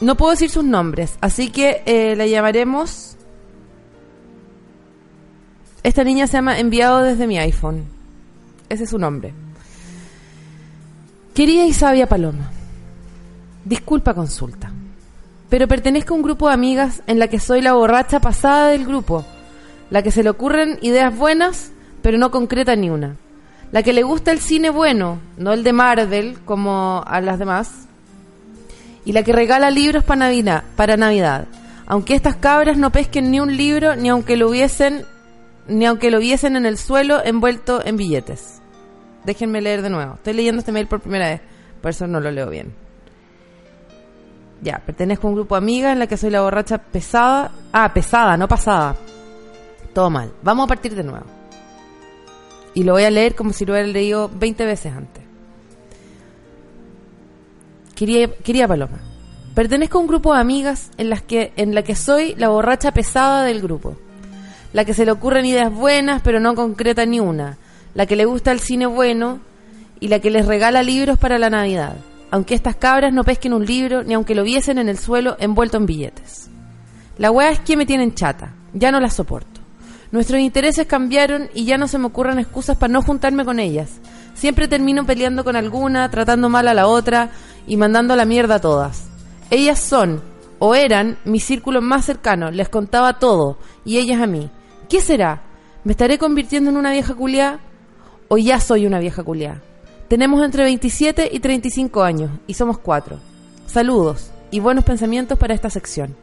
No puedo decir sus nombres, así que eh, la llamaremos. Esta niña se llama Enviado desde mi iPhone. Ese es su nombre. Querida y sabia Paloma, disculpa consulta, pero pertenezco a un grupo de amigas en la que soy la borracha pasada del grupo, la que se le ocurren ideas buenas, pero no concreta ni una, la que le gusta el cine bueno, no el de Marvel como a las demás, y la que regala libros para Navidad, para Navidad, aunque estas cabras no pesquen ni un libro, ni aunque lo hubiesen, ni aunque lo viesen en el suelo envuelto en billetes. Déjenme leer de nuevo. Estoy leyendo este mail por primera vez, por eso no lo leo bien. Ya, pertenezco a un grupo de amigas en la que soy la borracha pesada. Ah, pesada, no pasada. Todo mal. Vamos a partir de nuevo. Y lo voy a leer como si lo hubiera leído 20 veces antes. Quería, quería Paloma. Pertenezco a un grupo de amigas en las que en la que soy la borracha pesada del grupo. La que se le ocurren ideas buenas, pero no concreta ni una. La que le gusta el cine bueno y la que les regala libros para la Navidad. Aunque estas cabras no pesquen un libro, ni aunque lo viesen en el suelo envuelto en billetes. La weá es que me tienen chata. Ya no las soporto. Nuestros intereses cambiaron y ya no se me ocurren excusas para no juntarme con ellas. Siempre termino peleando con alguna, tratando mal a la otra y mandando la mierda a todas. Ellas son, o eran, mi círculo más cercano, les contaba todo, y ellas a mí. ¿Qué será? ¿Me estaré convirtiendo en una vieja culiá? ¿O ya soy una vieja culiá? Tenemos entre 27 y 35 años, y somos cuatro. Saludos y buenos pensamientos para esta sección.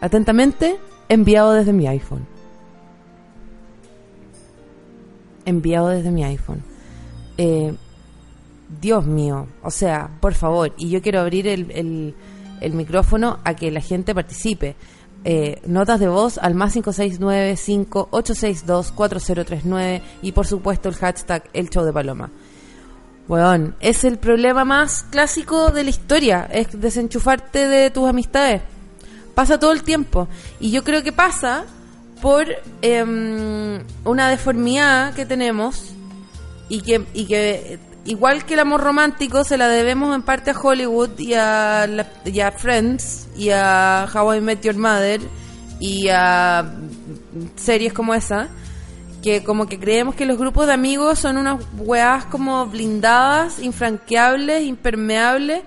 Atentamente, enviado desde mi iPhone. Enviado desde mi iPhone. Eh, Dios mío, o sea, por favor, y yo quiero abrir el, el, el micrófono a que la gente participe. Eh, notas de voz al más 569-5862-4039 y por supuesto el hashtag El Show de Paloma. Weón, es el problema más clásico de la historia, es desenchufarte de tus amistades. Pasa todo el tiempo. Y yo creo que pasa por em, una deformidad que tenemos y que, y que igual que el amor romántico se la debemos en parte a Hollywood y a, la- Friends y a How I Met Your Mother y a series como esa que como que creemos que los grupos de amigos son unas weas como blindadas, infranqueables, impermeables,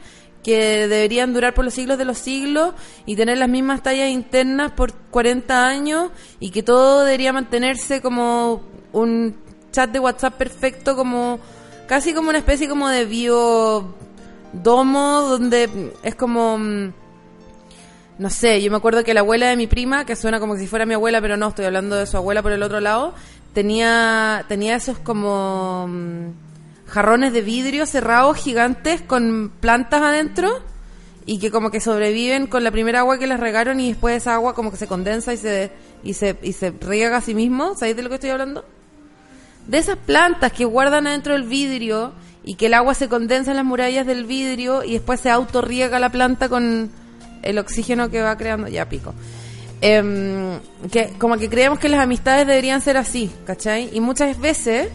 que deberían durar por los siglos de los siglos y tener las mismas tallas internas por 40 años y que todo debería mantenerse como un chat de WhatsApp perfecto, como casi como una especie como de bio domo donde es como mm, no sé, yo me acuerdo que la abuela de mi prima, que suena como si fuera mi abuela, pero no, estoy hablando de su abuela por el otro lado, tenía, tenía esos como mm, jarrones de vidrio cerrados gigantes con plantas adentro y que como que sobreviven con la primera agua que les regaron y después esa agua como que se condensa y se, y se, y se riega a sí mismo. ¿Sabéis de lo que estoy hablando? de esas plantas que guardan adentro del vidrio y que el agua se condensa en las murallas del vidrio y después se autorriega la planta con el oxígeno que va creando. Ya pico. Em, que como que creemos que las amistades deberían ser así, ¿cachai? Y muchas veces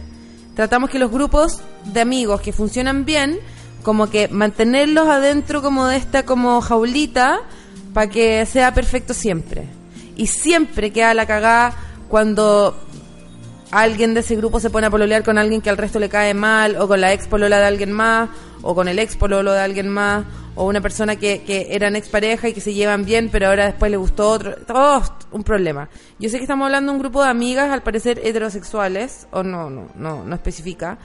tratamos que los grupos de amigos que funcionan bien, como que mantenerlos adentro como de esta como jaulita para que sea perfecto siempre. Y siempre queda la cagada cuando alguien de ese grupo se pone a pololear con alguien que al resto le cae mal, o con la ex polola de alguien más, o con el ex pololo de alguien más, o una persona que, que eran expareja y que se llevan bien, pero ahora después le gustó otro. Todo un problema. Yo sé que estamos hablando de un grupo de amigas, al parecer heterosexuales, o no, no, no, no especifica,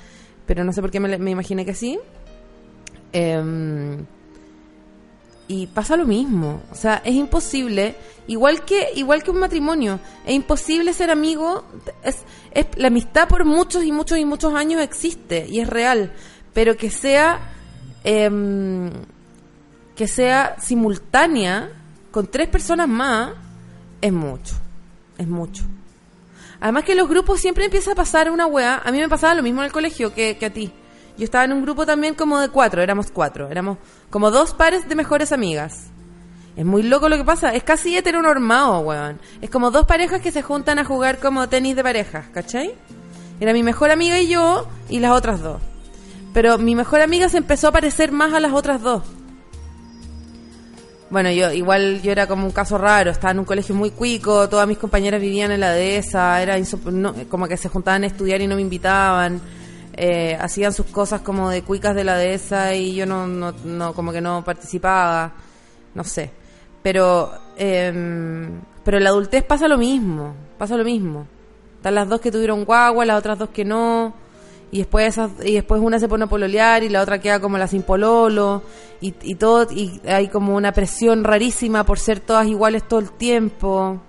pero no sé por qué me, me imaginé que sí. Em, y pasa lo mismo. O sea, es imposible, igual que igual que un matrimonio, es imposible ser amigo. Es, es la amistad por muchos y muchos y muchos años existe y es real, pero que sea em, que sea simultánea con tres personas más es mucho, es mucho. Además que los grupos siempre empieza a pasar una weá. A mí me pasaba lo mismo en el colegio que, que a ti. Yo estaba en un grupo también como de cuatro, éramos cuatro, éramos como dos pares de mejores amigas. Es muy loco lo que pasa, es casi heteronormado, weón. Es como dos parejas que se juntan a jugar como tenis de parejas, ¿cachai? Era mi mejor amiga y yo y las otras dos. Pero mi mejor amiga se empezó a parecer más a las otras dos. Bueno, yo igual yo era como un caso raro, estaba en un colegio muy cuico, todas mis compañeras vivían en la dehesa, era como que se juntaban a estudiar y no me invitaban, eh, hacían sus cosas como de cuicas de la dehesa y yo no, no, no como que no participaba, no sé. Pero, em, pero en la adultez pasa lo mismo, pasa lo mismo. Están las dos que tuvieron guagua, las otras dos que no y después esas, y después una se pone a pololear y la otra queda como la sin pololo y, todo y hay como una presión rarísima por ser todas iguales todo el tiempo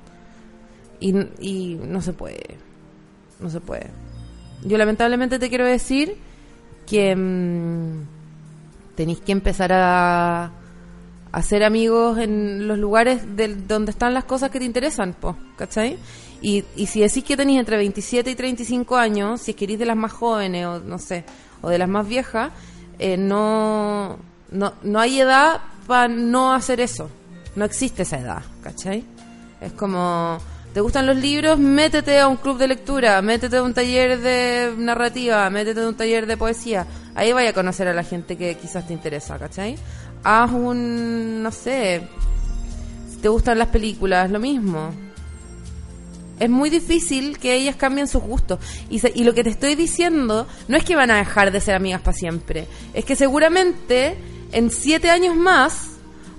y no se puede no se puede yo lamentablemente te quiero decir que mm, tenéis que empezar a hacer amigos en los lugares del- donde están las cosas que te interesan, po, ¿cachai? Y, y si decís que tenéis entre 27 y 35 años, si es que eres de las más jóvenes o no sé, o de las más viejas, eh, no, no, no hay edad para no hacer eso. No existe esa edad, ¿cachai? Es como, ¿te gustan los libros? Métete a un club de lectura, métete a un taller de narrativa, métete a un taller de poesía. Ahí vaya a conocer a la gente que quizás te interesa, ¿cachai? Haz un, no sé, si te gustan las películas, lo mismo. Es muy difícil que ellas cambien sus gustos. Y, y lo que te estoy diciendo no es que van a dejar de ser amigas para siempre. Es que seguramente en siete años más,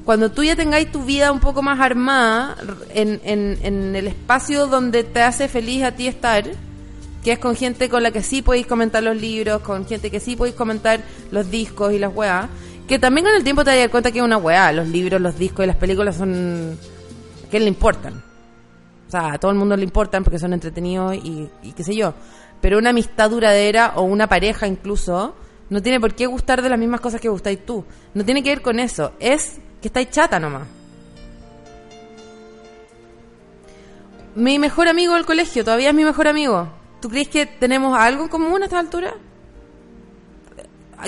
cuando tú ya tengáis tu vida un poco más armada en, en, el espacio donde te hace feliz a ti estar, que es con gente con la que sí podéis comentar los libros, con gente que sí podéis comentar los discos y las weas, que también con el tiempo te das cuenta que es una weá, los libros, los discos y las películas son... que le importan. O sea, a todo el mundo le importan porque son entretenidos y, y qué sé yo. Pero una amistad duradera o una pareja incluso no tiene por qué gustar de las mismas cosas que gustáis tú. No tiene que ver con eso. Es que estáis chata nomás. Mi mejor amigo del colegio todavía es mi mejor amigo. ¿Tú crees que tenemos algo en común a esta altura?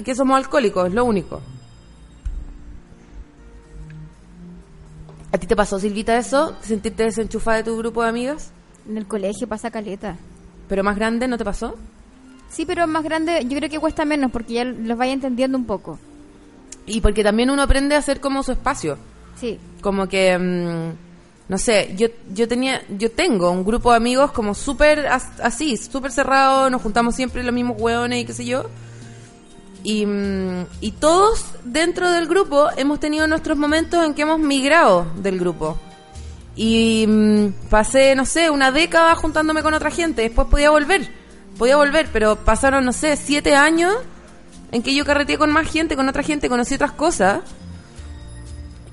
Que somos alcohólicos, es lo único. ¿A ti te pasó, Silvita, eso? ¿Sentirte desenchufada de tu grupo de amigas? En el colegio pasa caleta. ¿Pero más grande no te pasó? Sí, pero más grande yo creo que cuesta menos porque ya los vaya entendiendo un poco. Y porque también uno aprende a hacer como su espacio. Sí. Como que, mm, no sé, yo, yo tenía, yo tengo un grupo de amigos como súper as- así, súper cerrado, nos juntamos siempre los mismos hueones y qué sé yo. Y, mm, y todos dentro del grupo hemos tenido nuestros momentos en que hemos migrado del grupo. Y mm, pasé, no sé, una década juntándome con otra gente. Después podía volver, podía volver, pero pasaron, no sé, siete años en que yo carreteé con más gente, con otra gente, conocí otras cosas.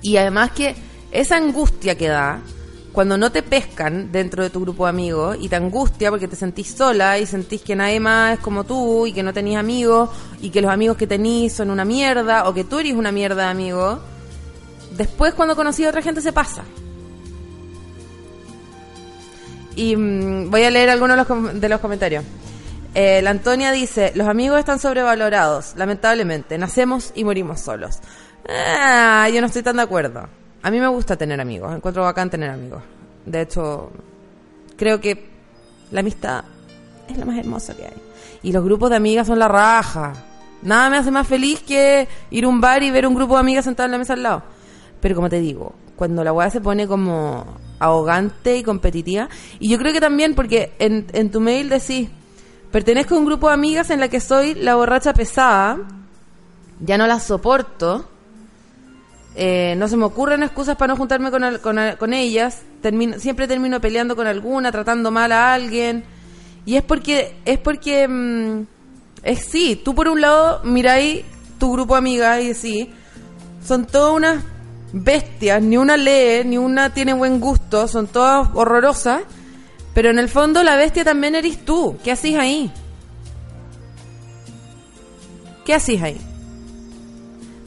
Y además que esa angustia que da cuando no te pescan dentro de tu grupo de amigos y te angustia porque te sentís sola y sentís que nadie más es como tú y que no tenés amigos y que los amigos que tenís son una mierda o que tú eres una mierda de amigo, después cuando conocí a otra gente se pasa. Y mm, voy a leer algunos de los, com- de los comentarios. Eh, la Antonia dice, los amigos están sobrevalorados, lamentablemente, nacemos y morimos solos. Ah, yo no estoy tan de acuerdo. A mí me gusta tener amigos, encuentro bacán tener amigos. De hecho, creo que la amistad es la más hermosa que hay. Y los grupos de amigas son la raja. Nada me hace más feliz que ir a un bar y ver un grupo de amigas sentado en la mesa al lado. Pero como te digo, cuando la weá se pone como ahogante y competitiva, y yo creo que también porque en, en tu mail decís, pertenezco a un grupo de amigas en la que soy la borracha pesada, ya no las soporto, eh, no se me ocurren excusas para no juntarme con, con, el- con ellas, termino, siempre termino peleando con alguna, tratando mal a alguien, y es porque, es porque, mm, es sí, tú por un lado miráis tu grupo de amigas y decís, son todas unas bestias, ni una lee, ni una tiene buen gusto, son todas horrorosas, pero en el fondo la bestia también eres tú. ¿Qué hacís ahí? ¿Qué hacís ahí?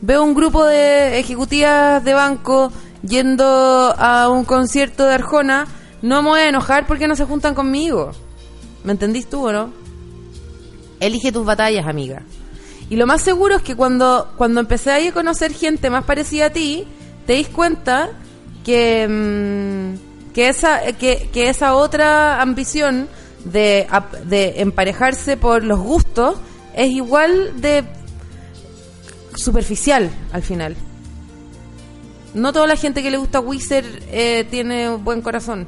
Veo un grupo de ejecutivas de banco yendo a un concierto de Arjona, no me voy a enojar porque no se juntan conmigo. ¿Me entendís tú o no? Elige tus batallas, amiga. Y lo más seguro es que cuando, cuando empecé a conocer gente más parecida a ti, te dis cuenta que, mm, que, esa, que, que esa otra ambición de, de emparejarse por los gustos es igual de superficial al final. No toda la gente que le gusta Wizard eh, tiene buen corazón.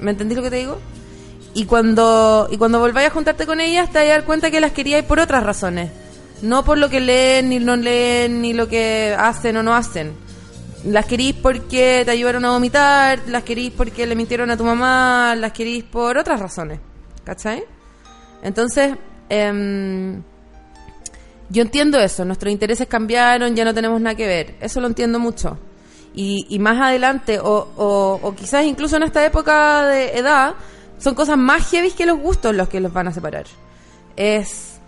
¿Me entendí lo que te digo? Y cuando, y cuando volváis a juntarte con ellas, te vas a dar cuenta que las queríais por otras razones. No por lo que leen, ni no leen, ni lo que hacen o no hacen. Las querís porque te ayudaron a vomitar, las querís porque le mintieron a tu mamá, las querís por otras razones. ¿Cachai? Entonces, em, yo entiendo eso, nuestros intereses cambiaron, ya no tenemos nada que ver, eso lo entiendo mucho. Y, y más adelante, o, o, o quizás incluso en esta época de edad, son cosas más heavy que los gustos los que los van a separar. Es,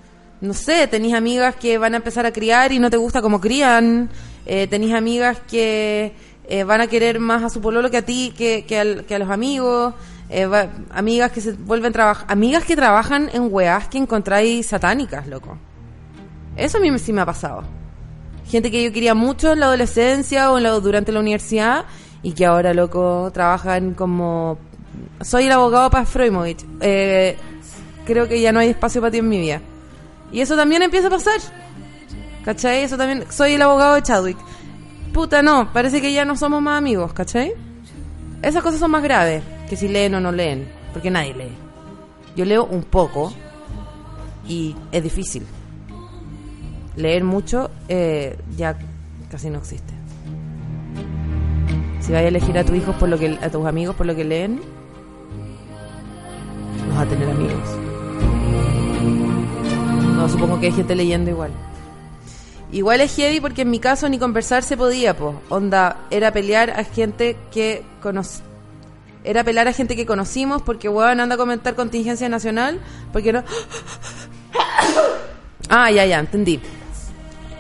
no sé, tenéis amigas que van a empezar a criar y no te gusta como crían, eh, tenéis amigas que eh, van a querer más a su pololo que a ti, que, que, al- que a los amigos, eh, amigas que se vuelven trabajar, amigas que trabajan en weás que encontráis satánicas, loco. Eso a mí sí me ha pasado. Gente que yo quería mucho en la adolescencia o en la, durante la universidad y que ahora, loco, trabajan como... Soy el abogado para Freudmovich. Eh, creo que ya no hay espacio para ti en mi vida. Y eso también empieza a pasar. ¿Cachai? Eso también... Soy el abogado de Chadwick. Puta, no. Parece que ya no somos más amigos, ¿cachai? Esas cosas son más graves. que si leen o no leen, porque nadie lee. Yo leo un poco y es difícil. Leer mucho eh, ya casi no existe. Si vas a elegir a tus hijos por lo que a tus amigos por lo que leen, no vas a tener amigos. No, supongo que hay gente leyendo igual. Igual es heavy porque en mi caso ni conversar se podía, pues. Onda, era pelear a gente que conoc Era pelear a gente que conocimos porque, weón, anda a comentar contingencia nacional. Porque no. Ah, ya, ya, entendí.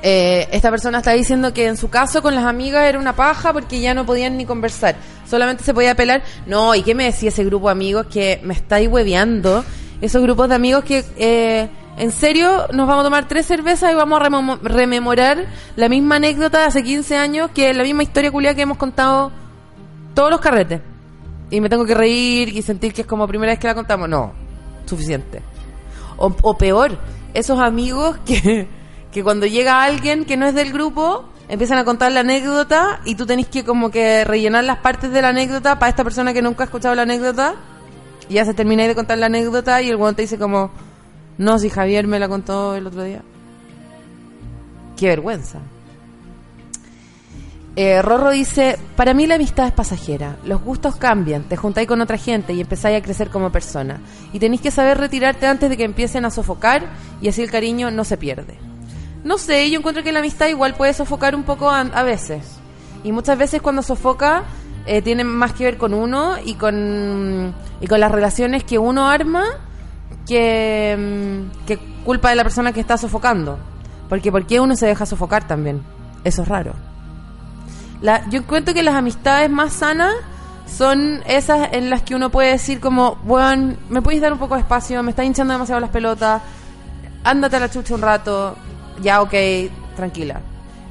Eh, esta persona está diciendo que en su caso con las amigas era una paja porque ya no podían ni conversar. Solamente se podía pelar. No, ¿y qué me decía ese grupo de amigos que me estáis hueveando? Esos grupos de amigos que, eh, en serio, nos vamos a tomar tres cervezas y vamos a rememorar la misma anécdota de hace 15 años que la misma historia culia que hemos contado todos los carretes. Y me tengo que reír y sentir que es como primera vez que la contamos. No, suficiente. O, peor, esos amigos que, que cuando llega alguien que no es del grupo, empiezan a contar la anécdota y tú tenés que como que rellenar las partes de la anécdota para esta persona que nunca ha escuchado la anécdota. Y ya se termina de contar la anécdota y el guante te dice como, no, si Javier me la contó el otro día. Qué vergüenza. Eh, Rorro dice, para mí la amistad es pasajera, los gustos cambian, te juntáis con otra gente y empezáis a crecer como persona. Y tenéis que saber retirarte antes de que empiecen a sofocar y así el cariño no se pierde. No sé, yo encuentro que la amistad igual puede sofocar un poco a, a veces. Y muchas veces cuando sofoca eh, tiene más que ver con uno y con, y con las relaciones que uno arma que, mm, que culpa de la persona que está sofocando. Porque ¿por qué uno se deja sofocar también? Eso es raro. La, yo encuentro que las amistades más sanas son esas en las que uno puede decir como, bueno, me puedes dar un poco de espacio, me está hinchando demasiado las pelotas, ándate a la chucha un rato, ya ok, tranquila.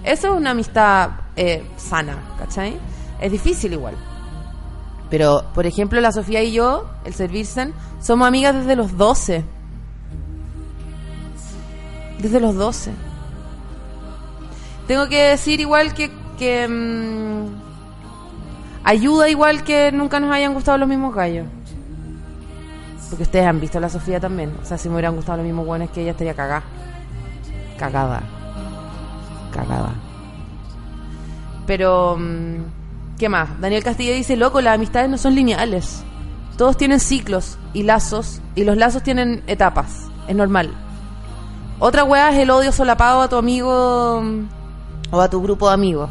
Eso es una amistad eh, sana, ¿cachai? Es difícil igual. Pero, por ejemplo, la Sofía y yo, el Servirsen, somos amigas desde los 12. Desde los 12. Tengo que decir igual que, que mm, ayuda igual que nunca nos hayan gustado los mismos gallos. Porque ustedes han visto a la Sofía también. O sea, si me hubieran gustado los mismos buenos que ella estaría cagada. Cagada. Cagada. Pero, mm, ¿qué más? Daniel Castillo dice, loco, las amistades no son lineales. Todos tienen ciclos y lazos, y los lazos tienen etapas. Es normal. Otra weá es el odio solapado a tu amigo mm, o a tu grupo de amigos.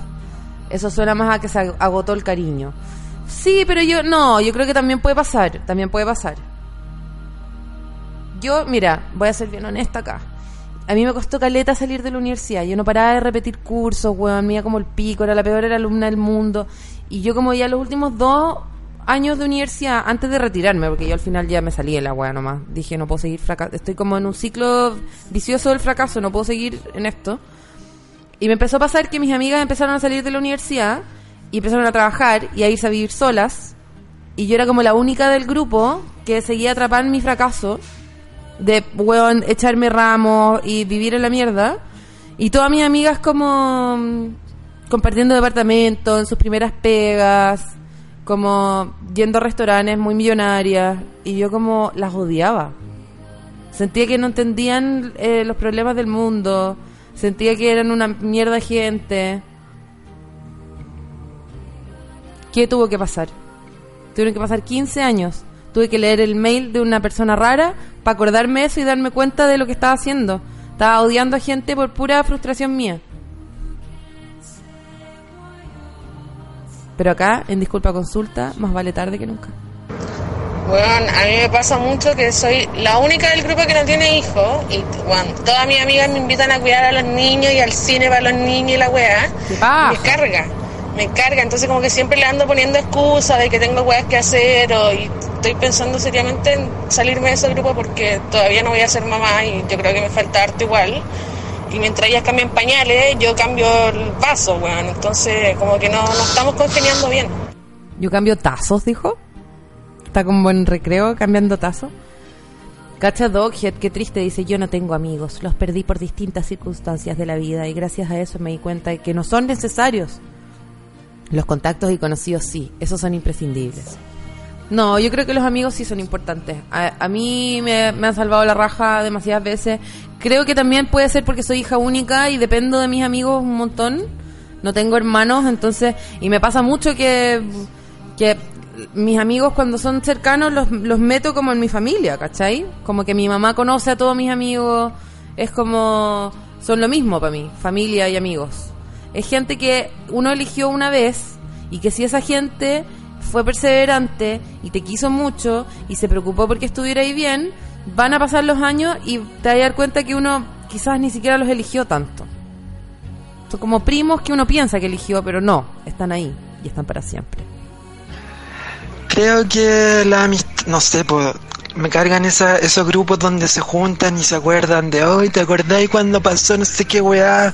Eso suena más a que se ag- agotó el cariño. Sí, pero yo no, yo creo que también puede pasar, también puede pasar. Yo, mira, voy a ser bien honesta acá. A mí me costó caleta salir de la universidad. Yo no paraba de repetir cursos, weón. Mía como el pico, era la peor alumna del mundo. Y yo como ya los últimos dos años de universidad, antes de retirarme, porque yo al final ya me salí de la weá nomás. Dije, no puedo seguir fracasando. Estoy como en un ciclo vicioso del fracaso, no puedo seguir en esto. Y me empezó a pasar que mis amigas empezaron a salir de la universidad y empezaron a trabajar y a irse a vivir solas. Y yo era como la única del grupo que seguía atrapada en mi fracaso de, weón, echarme ramos y vivir en la mierda. Y todas mis amigas como compartiendo departamento, en sus primeras pegas, como yendo a restaurantes muy millonarias. Y yo como las odiaba. Sentía que no entendían eh, los problemas del mundo. Sentía que eran una mierda gente. ¿Qué tuvo que pasar? Tuvieron que pasar 15 años. Tuve que leer el mail de una persona rara para acordarme eso y darme cuenta de lo que estaba haciendo. Estaba odiando a gente por pura frustración mía. Pero acá, en Disculpa Consulta, más vale tarde que nunca. Bueno, a mí me pasa mucho que soy la única del grupo que no tiene hijos y bueno, todas mis amigas me invitan a cuidar a los niños y al cine para los niños y la weá. Me carga, me carga, entonces como que siempre le ando poniendo excusas de que tengo weas que hacer o, y estoy pensando seriamente en salirme de ese grupo porque todavía no voy a ser mamá y yo creo que me falta harto igual. Y mientras ellas cambian pañales, yo cambio el paso, weón. Entonces como que no, no estamos congeniando bien. Yo cambio tazos, dijo. Está como en recreo cambiando tazos. Cacha Doghead, qué triste, dice, yo no tengo amigos, los perdí por distintas circunstancias de la vida y gracias a eso me di cuenta de que no son necesarios. Los contactos y conocidos sí, esos son imprescindibles. No, yo creo que los amigos sí son importantes. A, mí me, me han salvado la raja demasiadas veces. Creo que también puede ser porque soy hija única y dependo de mis amigos un montón. No tengo hermanos, entonces... Y me pasa mucho que, que mis amigos cuando son cercanos los, los meto como en mi familia, ¿cachai? Como que mi mamá conoce a todos mis amigos. Es como... Son lo mismo para mí, familia y amigos. Es gente que uno eligió una vez y que si esa gente fue perseverante y te quiso mucho y se preocupó porque estuviera ahí bien, van a pasar los años y te vas a dar cuenta que uno quizás ni siquiera los eligió tanto. Son como primos que uno piensa que eligió, pero no, están ahí y están para siempre. Creo que la amistad, no sé, me cargan esa, esos grupos donde se juntan y se acuerdan de hoy, ¿te acordáis cuando pasó no sé qué weá,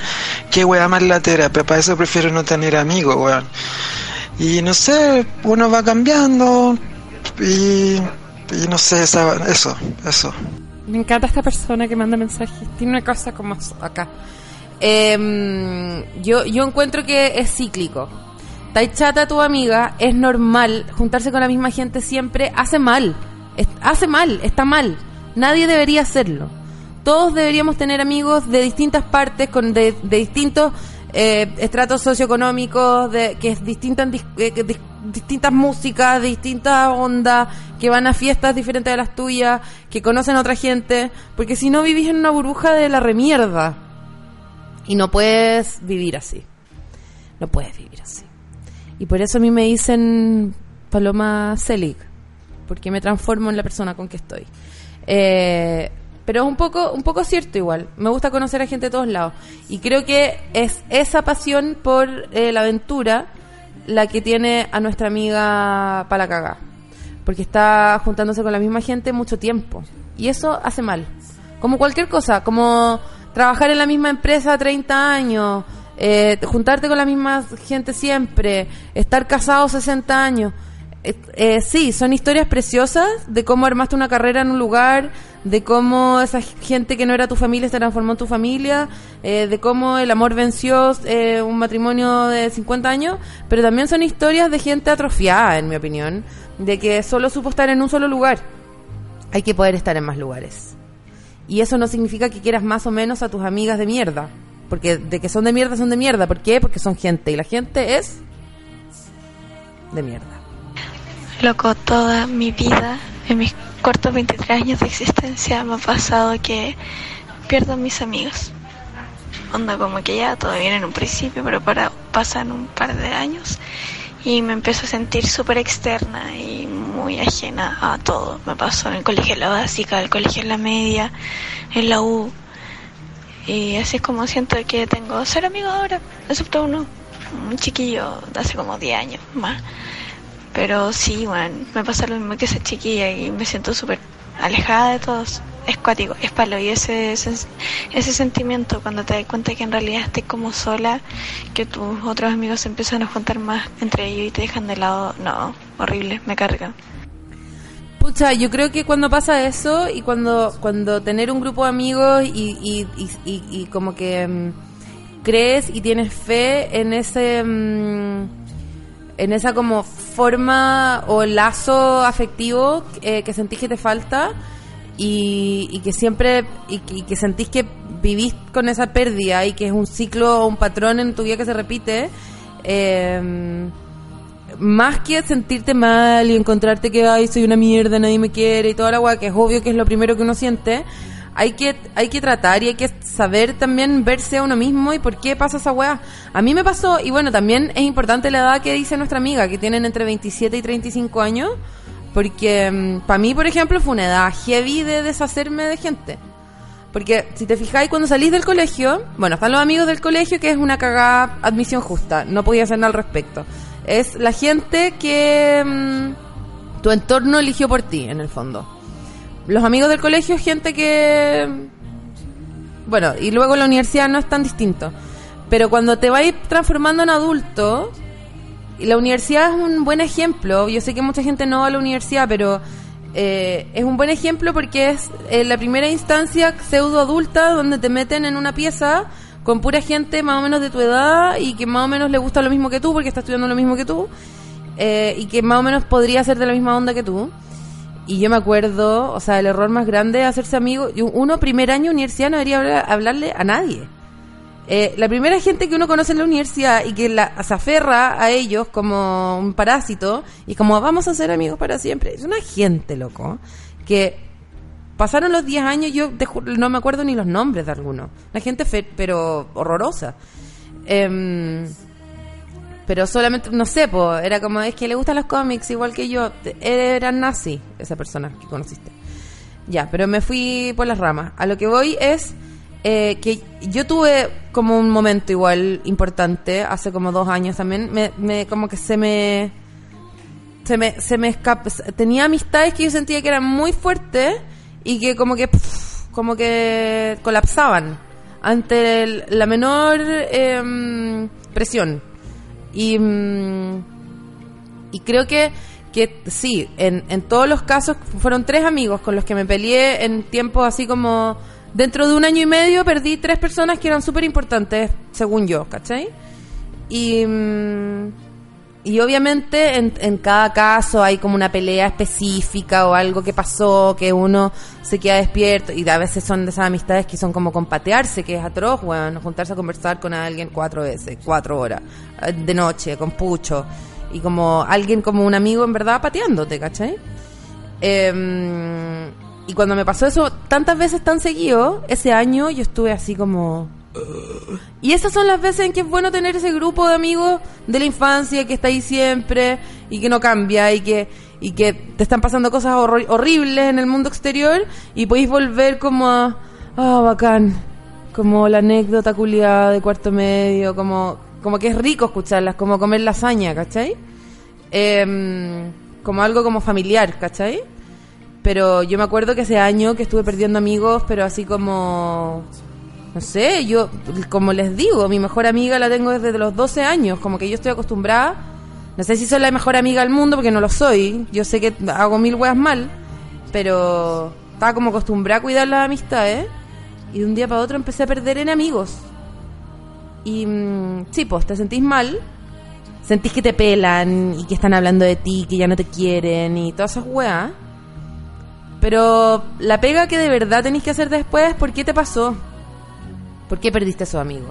qué weá más latera? Pero para eso prefiero no tener amigos, weón. Y no sé, uno va cambiando y, y no sé, eso, eso. Me encanta esta persona que manda mensajes. Tiene una cosa como acá. Em, yo, yo encuentro que es cíclico. Está chata tu amiga, es normal. Juntarse con la misma gente siempre hace mal. Hace mal, está mal. Nadie debería hacerlo. Todos deberíamos tener amigos de distintas partes, con de, de distintos eh, estratos socioeconómicos, de, que es distintas, dis- eh, dis- distintas músicas, distintas ondas, que van a fiestas diferentes de las tuyas, que conocen a otra gente, porque si no vivís en una burbuja de la remierda. Y no puedes vivir así. No puedes vivir así. Y por eso a mí me dicen Paloma Selig, porque me transformo en la persona con que estoy. Eh, pero es un poco, un poco cierto igual. Me gusta conocer a gente de todos lados. Y creo que es esa pasión por eh, la aventura la que tiene a nuestra amiga Palacagá. Porque está juntándose con la misma gente mucho tiempo. Y eso hace mal. Como cualquier cosa, como trabajar en la misma empresa 30 años, eh, juntarte con la misma gente siempre, estar casado 60 años. Eh, eh, sí, son historias preciosas de cómo armaste una carrera en un lugar, de cómo esa gente que no era tu familia se transformó en tu familia, eh, de cómo el amor venció eh, un matrimonio de 50 años, pero también son historias de gente atrofiada, en mi opinión, de que solo supo estar en un solo lugar. Hay que poder estar en más lugares. Y eso no significa que quieras más o menos a tus amigas de mierda. Porque de que son de mierda, son de mierda. ¿Por qué? Porque son gente. Y la gente es de mierda. Loco, toda mi vida, en mis cortos 23 años de existencia, me ha pasado que pierdo mis amigos. Onda, como que ya todo bien en un principio, pero para pasan un par de años y me empiezo a sentir súper externa y muy ajena a todo. Me pasó en el colegio en la básica, el colegio en la media, en la U. Y así es como siento que tengo ser amigo ahora, excepto uno, un chiquillo de hace como 10 años más. Pero sí, bueno, me pasa lo mismo que esa chiquilla y me siento súper alejada de todos. Es cuático, es palo. Y ese, ese, ese sentimiento cuando te das cuenta que en realidad estés como sola, que tus otros amigos empiezan a juntar más entre ellos y te dejan de lado, no, horrible, me carga. Pucha, yo creo que cuando pasa eso y cuando, cuando tener un grupo de amigos y, y, y, y- y como que mm, crees y tienes fe en ese mm, en esa como forma o lazo afectivo eh, que sentís que te falta y, que siempre y, que- sentís que vivís con esa pérdida y que es un ciclo o un patrón en tu vida que se repite eh, más que sentirte mal y encontrarte que ay soy una mierda nadie me quiere y toda la weá que es obvio que es lo primero que uno siente hay que hay que tratar y hay que saber también verse a uno mismo y por qué pasa esa weá a mí me pasó y bueno también es importante la edad que dice nuestra amiga que tienen entre 27 y 35 años porque para mí por ejemplo fue una edad heavy de deshacerme de gente porque si te fijáis, cuando salís del colegio, bueno, están los amigos del colegio, que es una cagada admisión justa, no podía hacer nada al respecto. Es la gente que mm, tu entorno eligió por ti, en el fondo. Los amigos del colegio gente que... Bueno, y luego la universidad no es tan distinto. Pero cuando te vais transformando en adulto, y la universidad es un buen ejemplo. Yo sé que mucha gente no va a la universidad, pero eh, es un buen ejemplo porque es eh, la primera instancia pseudo adulta donde te meten en una pieza con pura gente más o menos de tu edad y que más o menos le gusta lo mismo que tú porque está estudiando lo mismo que tú eh, y que más o menos podría ser de la misma onda que tú. Y yo me acuerdo, o sea, el error más grande es hacerse amigo. Uno, primer año universidad, no debería hablar- hablarle a nadie. Eh, la primera gente que uno conoce en la universidad y que la, se aferra a ellos como un parásito y como vamos a ser amigos para siempre, es una gente, loco, que pasaron los 10 años, yo no me acuerdo ni los nombres de algunos. La gente, fe- pero horrorosa. Em, pero solamente, no sé, po, era como, es que le gustan los cómics igual que yo. Era nazi esa persona que conociste. Ya, pero me fui por las ramas. A lo que voy es eh, que yo tuve como un momento igual importante, hace como dos años también, me, me- como que se me... Se me, se me escapa, tenía amistades que yo sentía que eran muy fuertes y que como que como que colapsaban ante el- la menor em, presión y mm, y creo que que sí en, en todos los casos fueron tres amigos con los que me peleé en tiempo así como dentro de un año y medio perdí tres personas que eran súper importantes según yo ¿cachai? y mm, y obviamente en, en cada caso hay como una pelea específica o algo que pasó, que uno se queda despierto y a veces son de esas amistades que son como con patearse, que es atroz, weón, juntarse a conversar con alguien cuatro veces, cuatro horas, eh, de noche, con pucho, y como alguien como un amigo en verdad pateándote, ¿cachai? Em, y cuando me pasó eso tantas veces tan seguido, ese año yo estuve así como... Y esas son las veces en que es bueno tener ese grupo de amigos de la infancia que está ahí siempre y que no cambia y que y que te están pasando cosas horribles en el mundo exterior y podéis volver como a ah bacán como la anécdota culiada de cuarto medio como como que es rico escucharlas como comer lasaña ¿cachai? Em, como algo como familiar ¿cachai? pero yo me acuerdo que ese año que estuve perdiendo amigos pero así como no sé, yo, como les digo, mi mejor amiga la tengo desde los 12 años, como que yo estoy acostumbrada, no sé si soy la mejor amiga del mundo, porque no lo soy, yo sé que hago mil weas mal, pero estaba como acostumbrada a cuidar las amistades, y de un día para otro empecé a perder en amigos. Y mm, sí, pues te sentís mal, sentís que te pelan, y que están hablando de ti, que ya no te quieren, y todas esas weas. Pero la pega que de verdad tenéis que hacer después, ¿por qué te pasó? ¿Por qué perdiste a su amigo?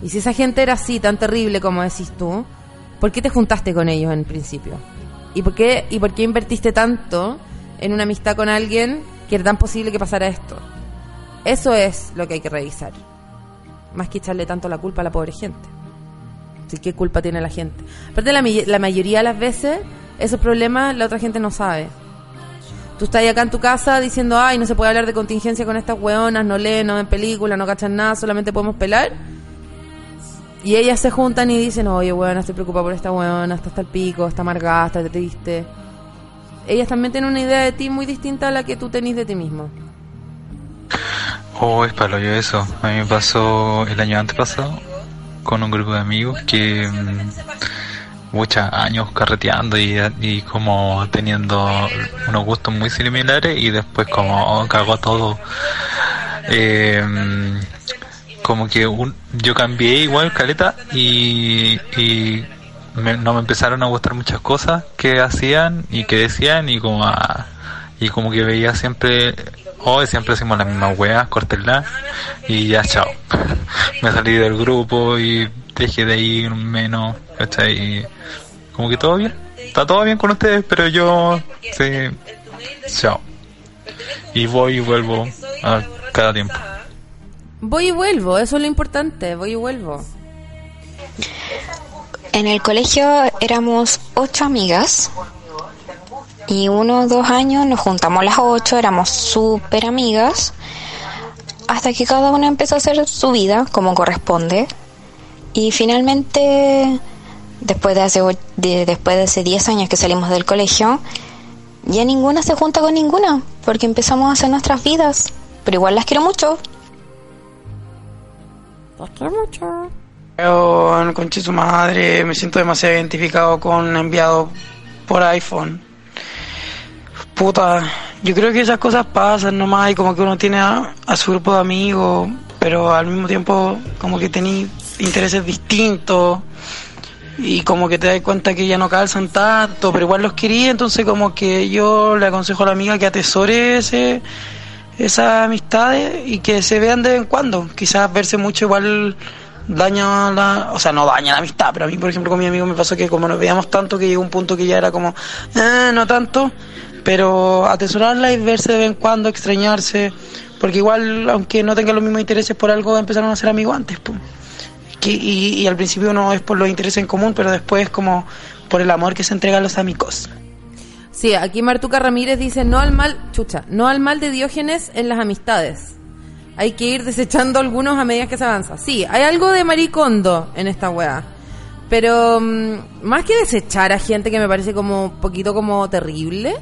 Y si esa gente era así, tan terrible como decís tú, ¿por qué te juntaste con ellos en principio? ¿Y por qué, y por qué invertiste tanto en una amistad con alguien que era tan posible que pasara esto? Eso es lo que hay que revisar. Más que echarle tanto la culpa a la pobre gente. Así, ¿Qué culpa tiene la gente? Aparte, la, la mayoría de las veces, esos problemas la otra gente no sabe. Tú estás acá en tu casa diciendo, ay, no se puede hablar de contingencia con estas weonas, no leen, no ven películas, no cachan nada, solamente podemos pelar. Y ellas se juntan y dicen, oye, weona, estoy preocupada por esta weona, está hasta el pico, está amargada, está triste. Ellas también tienen una idea de ti muy distinta a la que tú tenés de ti mismo. Oh, es palo yo eso. A mí me pasó el año antepasado con un grupo de amigos que mm, muchos años carreteando y, y como teniendo unos gustos muy similares y después como cagó todo. Eh, como que un, yo cambié igual caleta y, y me- no me empezaron a gustar muchas cosas que hacían y que decían y como y como que veía siempre hoy siempre hacemos las mismas weas cortenla y ya chao me salí del grupo y dejé de ir menos ¿cachai? Y como que todo bien. Está todo bien con ustedes pero yo sí. Chao. Y voy y vuelvo a cada tiempo. Voy y vuelvo, eso es lo importante, voy y vuelvo. En el colegio éramos ocho amigas y uno o dos años nos juntamos las ocho, éramos súper amigas hasta que cada una empezó a hacer su vida como corresponde. Y finalmente después de hace de- después de hace 10 años que salimos del colegio ya ninguna se junta con ninguna porque empezamos a hacer nuestras vidas. Pero igual las quiero mucho. Weón, conche su madre, me siento demasiado identificado con enviado por iPhone. Puta, yo creo que esas cosas pasan nomás y como que uno tiene a, a su grupo de amigos, pero al mismo tiempo como que tenéis intereses distintos y como que te das cuenta que ya no calzan tanto, pero igual los quería, entonces como que yo le aconsejo a la amiga que atesore ese, esas amistades y que se vean de vez en cuando. Quizás verse mucho igual daña la, o sea, no daña la amistad, pero a mí, por ejemplo, con mi amigo me pasó que como nos veíamos tanto que llegó un punto que ya era como, eh, no tanto, pero atesorarla y verse de vez en cuando, extrañarse, porque igual, aunque no tengan los mismos intereses por algo, empezaron a ser amigos antes, pues. Que- y, y al principio no es por los intereses en común, pero después como por el amor que se entrega a los amigos. Sí, aquí Martuca Ramírez dice no al mal, chucha, no al mal de Diógenes en las amistades. Hay que ir desechando algunos a medida que se avanza. Sí, hay algo de maricondo en esta weá. Pero mm, más que desechar a gente que me parece como un poquito como terrible.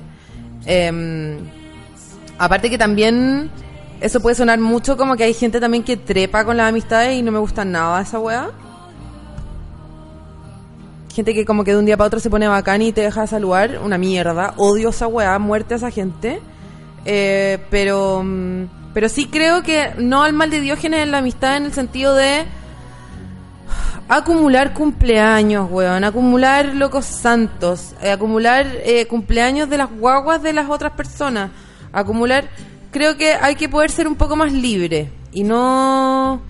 em, aparte que también eso puede sonar mucho como que hay gente también que trepa con las amistades y no me gusta nada esa weá. Gente que como que de un día para otro se pone bacán y te deja de saludar. Una mierda. Odio esa weá. Muerte a esa gente. Eh, pero, mm, pero sí creo que no al mal de Diógenes en la amistad en el sentido de acumular cumpleaños, weón. Acumular locos santos. eh, acumular eh, cumpleaños de las guaguas de las otras personas. Acumular... Creo que hay que poder ser un poco más libre. Y no...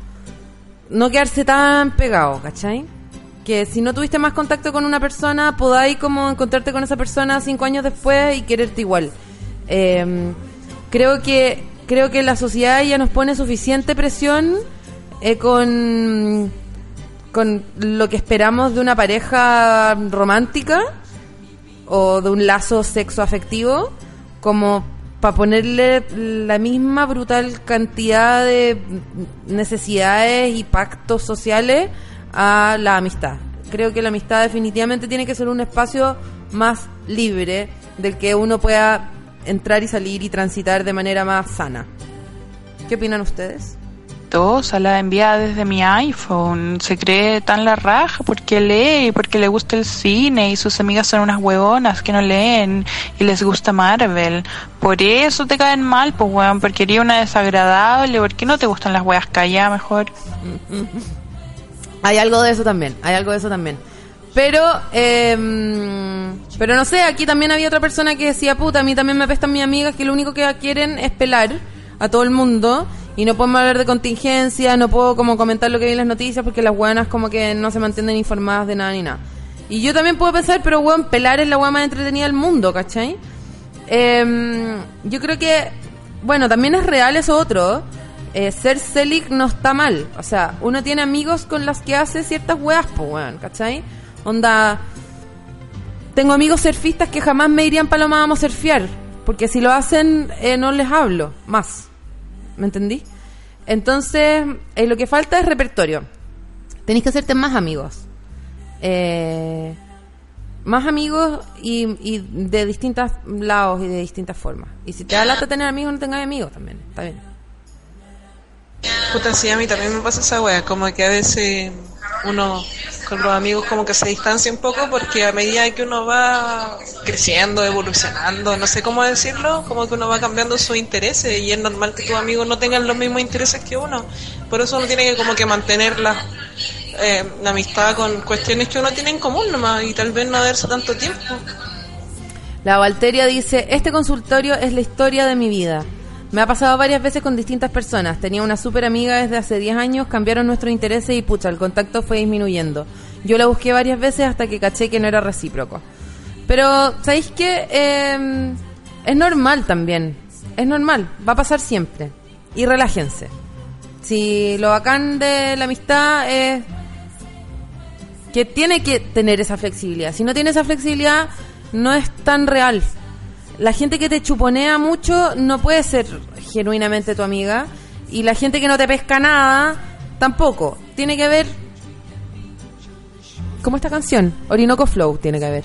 No quedarse tan pegado, ¿cachai? que si no tuviste más contacto con una persona, podáis como encontrarte con esa persona cinco años después y quererte igual. Eh, creo que creo que la sociedad ya nos pone suficiente presión eh, con con lo que esperamos de una pareja romántica o de un lazo sexo afectivo como para ponerle la misma brutal cantidad de necesidades y pactos sociales a la amistad. Creo que la amistad definitivamente tiene que ser un espacio más libre del que uno pueda entrar y salir y transitar de manera más sana. ¿Qué opinan ustedes? La envía desde mi iPhone. Se cree tan la raja porque lee, porque le gusta el cine y sus amigas son unas huevonas que no leen y les gusta Marvel. Por eso te caen mal, pues weón, porque eres una desagradable. ¿Por qué no te gustan las weas calladas mejor? Hay algo de eso también, hay algo de eso también. Pero, eh, pero no sé, aquí también había otra persona que decía, puta, a mí también me apestan mis amigas que lo único que quieren es pelar a todo el mundo y no podemos hablar de contingencia, no puedo como comentar lo que vi en las noticias porque las buenas como que no se mantienen informadas de nada ni nada. Y yo también puedo pensar, pero weón, pelar es la weá más entretenida del mundo, ¿cachai? Eh, yo creo que, bueno, también es real eso otro. Eh, ser Celic no está mal. O sea, uno tiene amigos con los que hace ciertas weas, pues, weón, ¿cachai? Onda. Tengo amigos surfistas que jamás me dirían Paloma, vamos a surfear. Porque si lo hacen, eh, no les hablo más. ¿Me entendí? Entonces, eh, lo que falta es repertorio. Tenéis que hacerte más amigos. Eh, más amigos y, de distintos lados y de distintas formas. Y si te da lata tener amigos, no tengas amigos también. Está bien. Puta, sí, a mí también me pasa esa wea, como que a veces uno con los amigos como que se distancia un poco porque a medida que uno va creciendo, evolucionando, no sé cómo decirlo, como que uno va cambiando sus intereses y es normal que tus amigos no tengan los mismos intereses que uno. Por eso uno tiene que como que mantener la, eh, la amistad con cuestiones que uno tiene en común nomás y tal vez no darse tanto tiempo. La Valteria dice, este consultorio es la historia de mi vida. Me ha pasado varias veces con distintas personas. Tenía una súper amiga desde hace 10 años, cambiaron nuestros intereses y pucha, el contacto fue disminuyendo. Yo la busqué varias veces hasta que caché que no era recíproco. Pero, ¿sabéis qué? Eh, es normal también. Es normal, va a pasar siempre. Y relájense. Si lo bacán de la amistad es que tiene que tener esa flexibilidad. Si no tiene esa flexibilidad, no es tan real. La gente que te chuponea mucho no puede ser genuinamente tu amiga. Y la gente que no te pesca nada, tampoco. Tiene que haber. Como esta canción, Orinoco Flow, tiene que haber.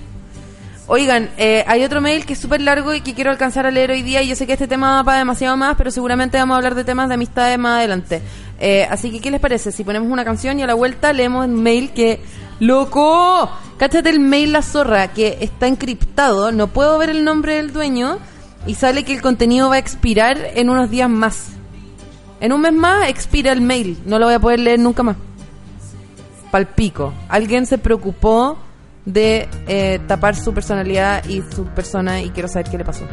Oigan, eh, hay otro mail que es súper largo y que quiero alcanzar a leer hoy día. Y yo sé que este tema va para demasiado más, pero seguramente vamos a hablar de temas de amistades más adelante. Eh, así que, ¿qué les parece? Si ponemos una canción y a la vuelta leemos el mail que. ¡Loco! Cáchate el mail La Zorra, que está encriptado. No puedo ver el nombre del dueño. Y sale que el contenido va a expirar en unos días más. En un mes más expira el mail. No lo voy a poder leer nunca más. palpico. Alguien se preocupó de eh, tapar su personalidad y su persona y quiero saber qué le pasó.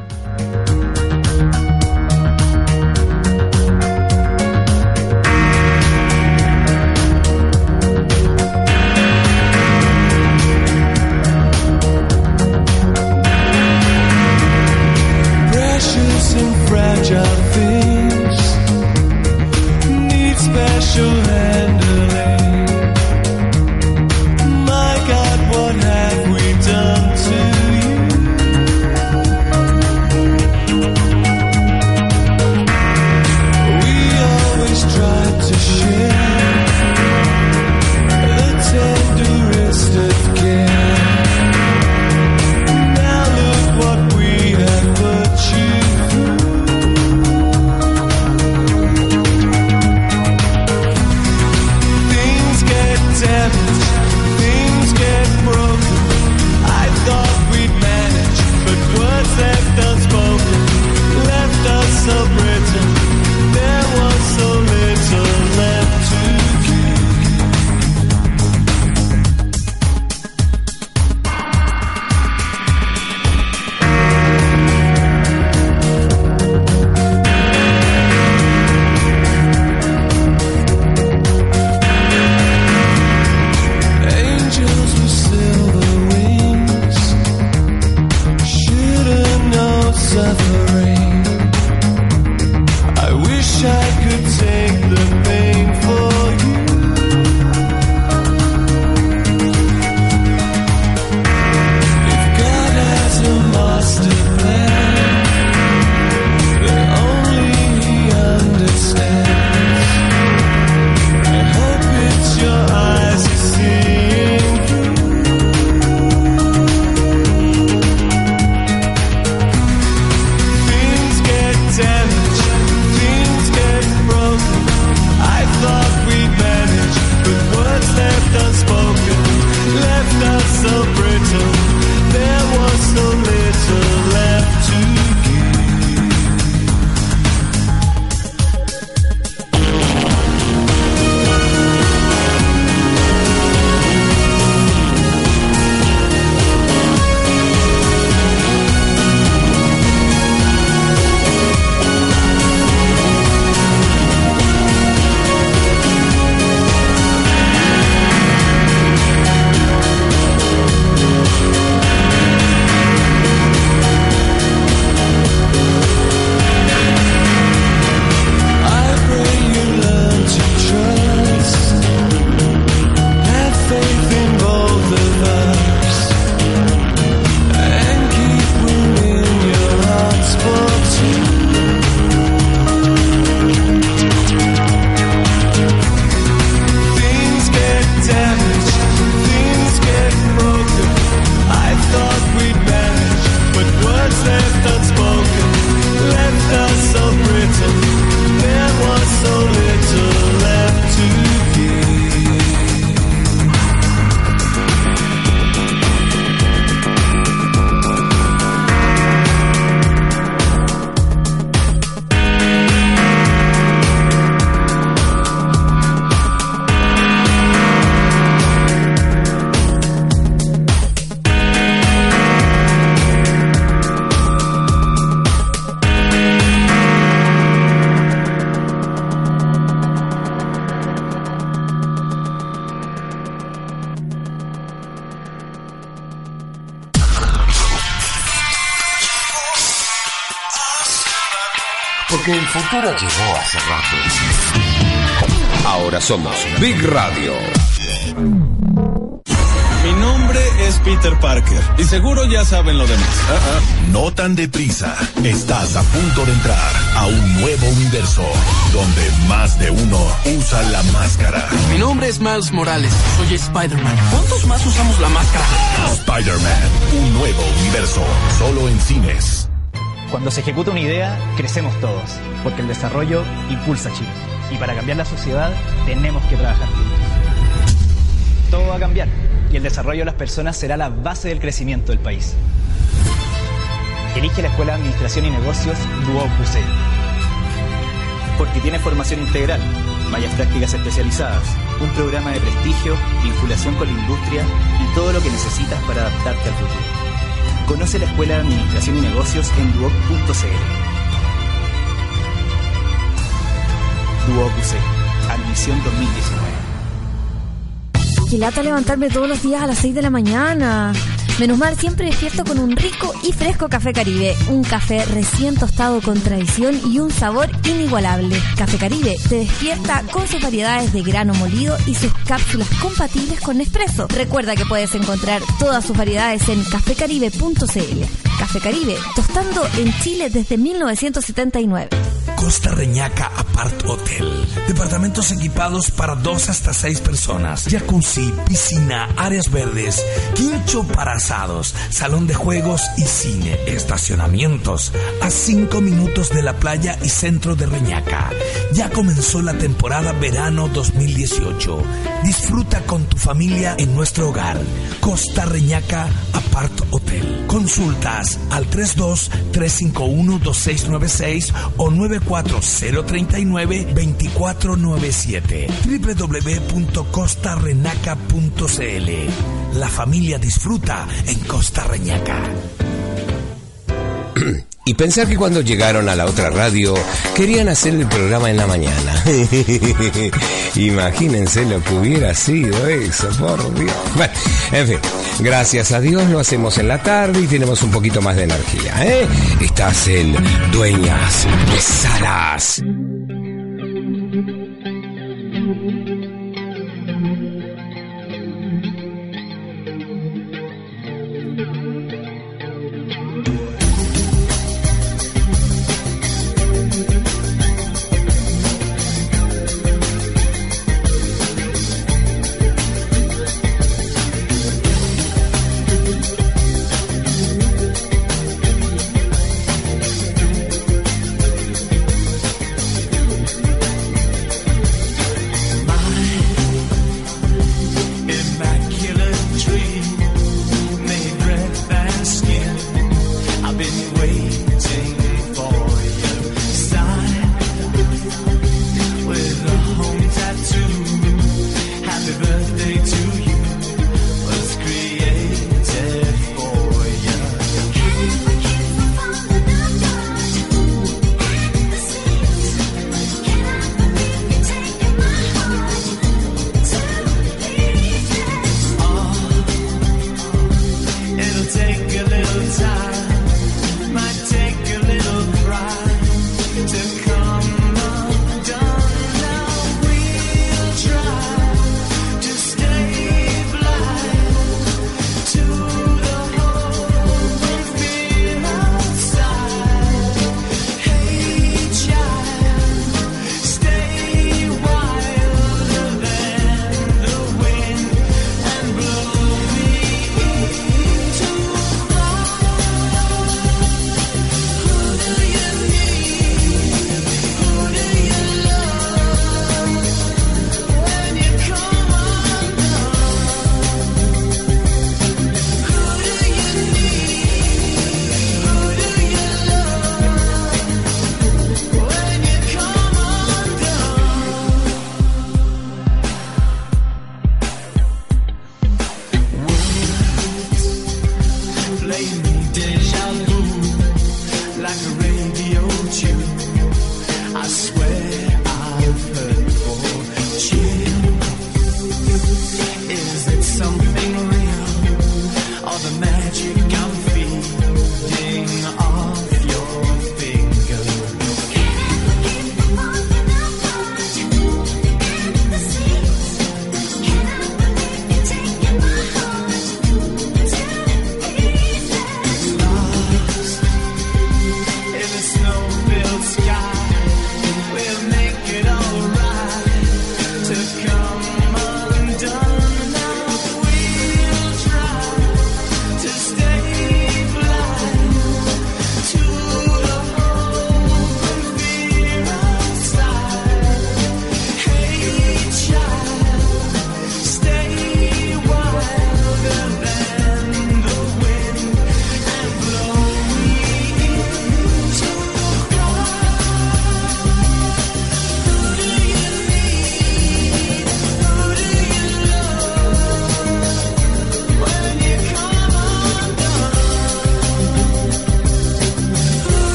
Llegó hace rato. Ahora somos Big Radio. Mi nombre es Peter Parker y seguro ya saben lo demás. No tan deprisa. Estás a punto de entrar a un nuevo universo donde más de uno usa la máscara. Mi nombre es Miles Morales, soy Spider-Man. ¿Cuántos más usamos la máscara? Spider-Man, un nuevo universo, solo en cines. Cuando se ejecuta una idea, crecemos todos, porque el desarrollo impulsa a Chile. Y para cambiar la sociedad, tenemos que trabajar juntos. Todo va a cambiar, y el desarrollo de las personas será la base del crecimiento del país. Elige la Escuela de Administración y Negocios Duoc UC. Porque tiene formación integral, mallas prácticas especializadas, un programa de prestigio, vinculación con la industria y todo lo que necesitas para adaptarte al futuro. Conoce la Escuela de Administración y Negocios en duoc.cl. Duoc UC, admisión 2019. Qué lata levantarme todos los días a las 6 de la mañana. Menos mal, siempre despierto con un rico y fresco café Caribe. Un café recién tostado con tradición y un sabor inigualable. Café Caribe te despierta con sus variedades de grano molido y sus cápsulas compatibles con Nespresso. Recuerda que puedes encontrar todas sus variedades en cafecaribe.cl. Café Caribe, tostando en Chile desde 1979. Costa Reñaca Apart Hotel. Departamentos equipados para dos hasta seis personas. Jacuzzi, piscina, áreas verdes, quincho para asados, salón de juegos y cine. Estacionamientos a cinco minutos de la playa y centro de Reñaca. Ya comenzó la temporada verano 2018. Disfruta con tu familia en nuestro hogar. Costa Reñaca Apart Hotel. Consultas al 32 351 2696 o 94039 2497 www.costarenaca.cl La familia disfruta en Costa Reñaca. Y pensar que cuando llegaron a la otra radio querían hacer el programa en la mañana. Imagínense lo que hubiera sido eso, por Dios. Bueno, en fin, gracias a Dios lo hacemos en la tarde y tenemos un poquito más de energía, ¿eh? Estás en Dueñas de.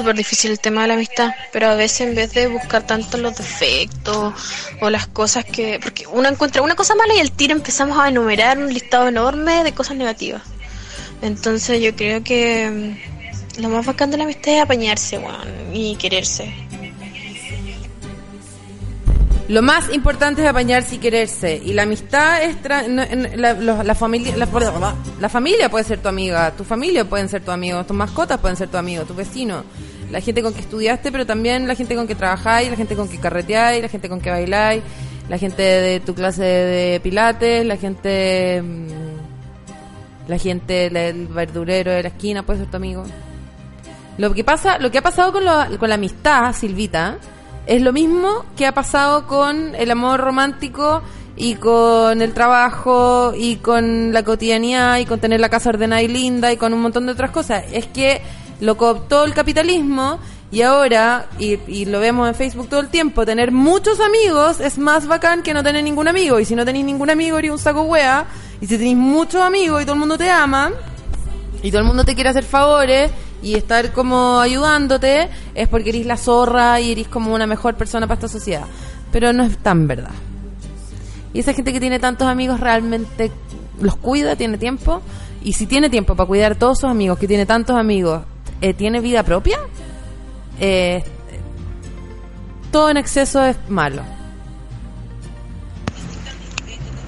Súper difícil el tema de la amistad, pero a veces en vez de buscar tanto los defectos o las cosas que... Porque uno encuentra una cosa mala y al tiro empezamos a enumerar un listado enorme de cosas negativas. Entonces yo creo que mm, lo más bacán de la amistad es apañarse, weón, y quererse. Lo más importante es apañarse y quererse. Y la amistad es... tra- no- en- la, los- la familia la, la familia puede ser tu amiga, tu familia pueden ser tu amigo, tus mascotas pueden ser tu amigo, tu vecino, la gente con que estudiaste, pero también la gente con que trabajáis, la gente con que carreteáis, la gente con que bailáis, la gente de tu clase de pilates, la gente... mm, La gente, el verdurero de la esquina puede ser tu amigo. Lo que pasa, lo que ha pasado con, con la amistad, Silvita, es lo mismo que ha pasado con el amor romántico y con el trabajo y con la cotidianidad y con tener la casa ordenada y linda y con un montón de otras cosas. Es que lo cooptó el capitalismo y ahora, y, lo vemos en Facebook todo el tiempo, tener muchos amigos es más bacán que no tener ningún amigo. Y si no tenéis ningún amigo, eres un saco wea. Y si tenéis muchos amigos y todo el mundo te ama, y todo el mundo te quiere hacer favores y estar como ayudándote, es porque eres la zorra y eres como una mejor persona para esta sociedad. Pero no es tan verdad. Y esa gente que tiene tantos amigos realmente los cuida, tiene tiempo. Y si tiene tiempo para cuidar a todos sus amigos, que tiene tantos amigos, eh, ¿tiene vida propia? Eh, todo en exceso es malo.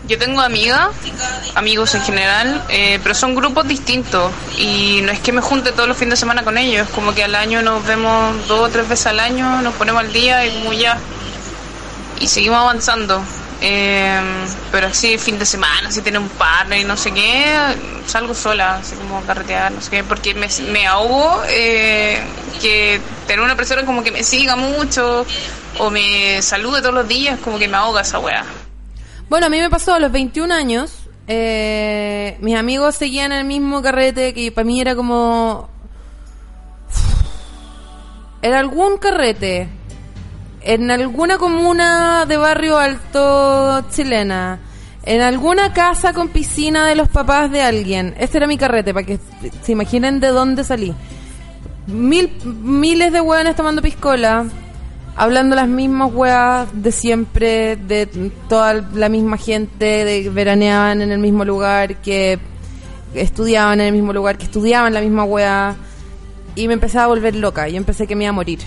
Yo tengo amigas, amigos en general, eh, pero son grupos distintos y no es que me junte todos los fines de semana con ellos, como que al año nos vemos dos o tres veces al año, nos ponemos al día y como ya. Y seguimos avanzando. Eh, pero así fin de semana, si tiene un partner y no sé qué, salgo sola, así como carretear, no sé qué, porque me, me ahogo eh, que tener una persona como que me siga mucho o me salude todos los días, como que me ahoga esa weá. Bueno, a mí me pasó a los 21 años. eh, mis amigos seguían el mismo carrete que para mí era como. Era algún carrete. En alguna comuna de barrio alto chilena. En alguna casa con piscina de los papás de alguien. Este era mi carrete, para que se imaginen de dónde salí. Mil, miles de hueones tomando piscola hablando las mismas weas de siempre, de toda la misma gente, de veraneaban en el mismo lugar, que estudiaban en el mismo lugar, que estudiaban la misma wea, y me empecé a volver loca, yo empecé que me iba a morir.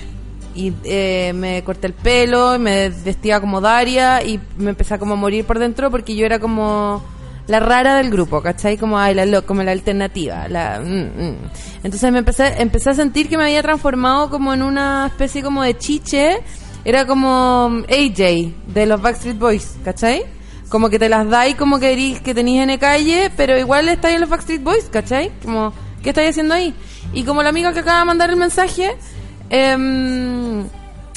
Y eh, me corté el pelo, me vestía como Daria y me empecé a como morir por dentro porque yo era como la rara del grupo, ¿cachai? Como, ay, la, como la alternativa. La, mm, mm. Entonces me empecé, empecé a sentir que me había transformado como en una especie como de chiche. Era como AJ de los Backstreet Boys, ¿cachai? Como que te las dais como que, que tenéis en la calle, pero igual estáis en los Backstreet Boys, ¿cachai? Como, ¿qué estáis haciendo ahí? Y como la amiga que acaba de mandar el mensaje, em,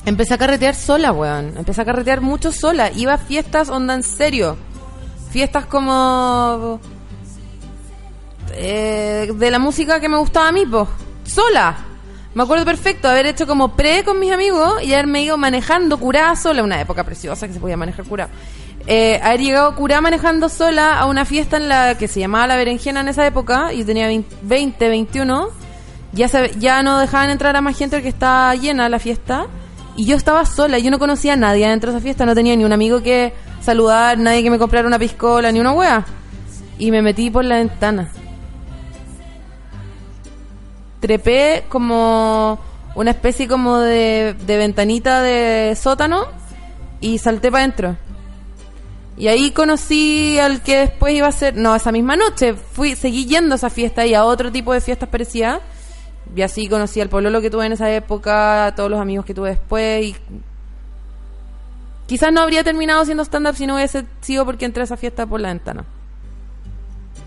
empecé a carretear sola, weón. Empecé a carretear mucho sola. Iba a fiestas, onda en serio fiestas como eh, de la música que me gustaba a mí, pues, sola. Me acuerdo perfecto haber hecho como pre con mis amigos y haberme ido manejando curada sola, una época preciosa que se podía manejar curada. Eh, haber llegado curada manejando sola a una fiesta en la que se llamaba La Berenjena en esa época, yo tenía 20, 21, ya, se- ya no dejaban entrar a más gente porque estaba llena la fiesta. Y yo estaba sola, yo no conocía a nadie dentro de esa fiesta, no tenía ni un amigo que saludar, nadie que me comprara una piscola, ni una wea. Y me metí por la ventana. Trepé como una especie como de, de ventanita de sótano y salté para adentro. Y ahí conocí al que después iba a ser, no, esa misma noche, fui, seguí yendo a esa fiesta y a otro tipo de fiestas parecidas. Y así conocí al pololo que tuve en esa época, a todos los amigos que tuve después. Y quizás no habría terminado siendo stand-up si no hubiese sido porque entré a esa fiesta por la ventana.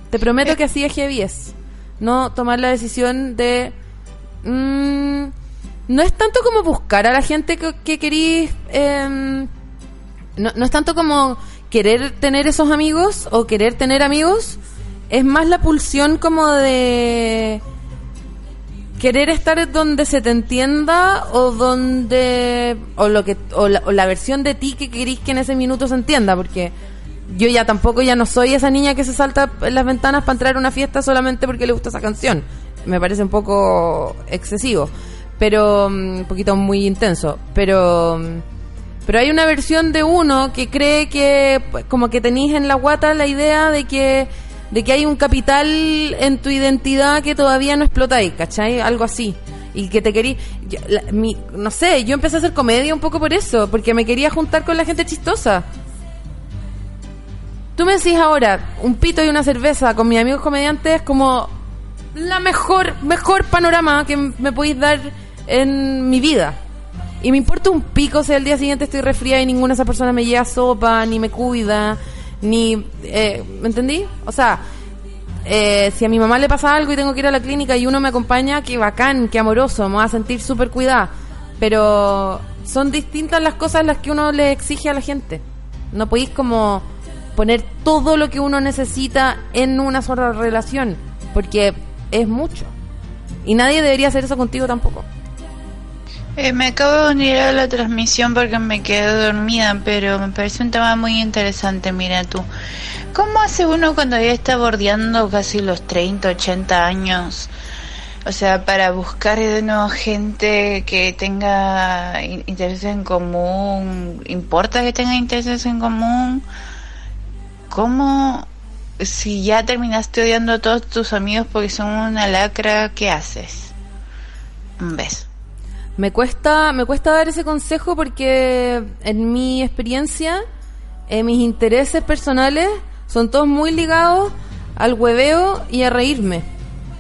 Te prometo que así es heavy es. No tomar la decisión de... mm, no es tanto como buscar a la gente que, que querís... em, no, no es tanto como querer tener esos amigos o querer tener amigos. Es más la pulsión como de querer estar donde se te entienda o donde o lo que o la, la versión de ti que querís que en ese minuto se entienda porque yo ya tampoco ya no soy esa niña que se salta en las ventanas para entrar a una fiesta solamente porque le gusta esa canción. Me parece un poco excesivo pero mm, un poquito muy intenso, pero mm, pero hay una versión de uno que cree que pues, como que tenéis en la guata la idea de que de que hay un capital en tu identidad que todavía no explotáis, ¿cachai? Algo así. Y que te querí, no sé, yo empecé a hacer comedia un poco por eso, porque me quería juntar con la gente chistosa. Tú me decís ahora, un pito y una cerveza con mis amigos comediantes es como la mejor, mejor panorama que me podéis dar en mi vida. Y me importa un pico si al día siguiente estoy resfriada y ninguna de esas personas me lleva sopa, ni me cuida, ni... eh, ¿Me entendí? O sea, eh, si a mi mamá le pasa algo y tengo que ir a la clínica y uno me acompaña, qué bacán, qué amoroso, me voy a sentir súper cuidada. Pero son distintas las cosas las que uno le exige a la gente. No podéis como poner todo lo que uno necesita en una sola relación, porque es mucho. Y nadie debería hacer eso contigo tampoco. Eh, me acabo de unir a la transmisión porque me quedé dormida, pero me parece un tema muy interesante. Mira tú, ¿cómo hace uno cuando ya está bordeando casi los 30, 80 años? O sea, para buscar de nuevo gente que tenga in- intereses en común, ¿importa que tenga intereses en común? ¿Cómo, si ya terminaste odiando a todos tus amigos porque son una lacra, qué haces? Un beso. Me cuesta, me cuesta dar ese consejo porque en mi experiencia, eh, mis intereses personales son todos muy ligados al hueveo y a reírme.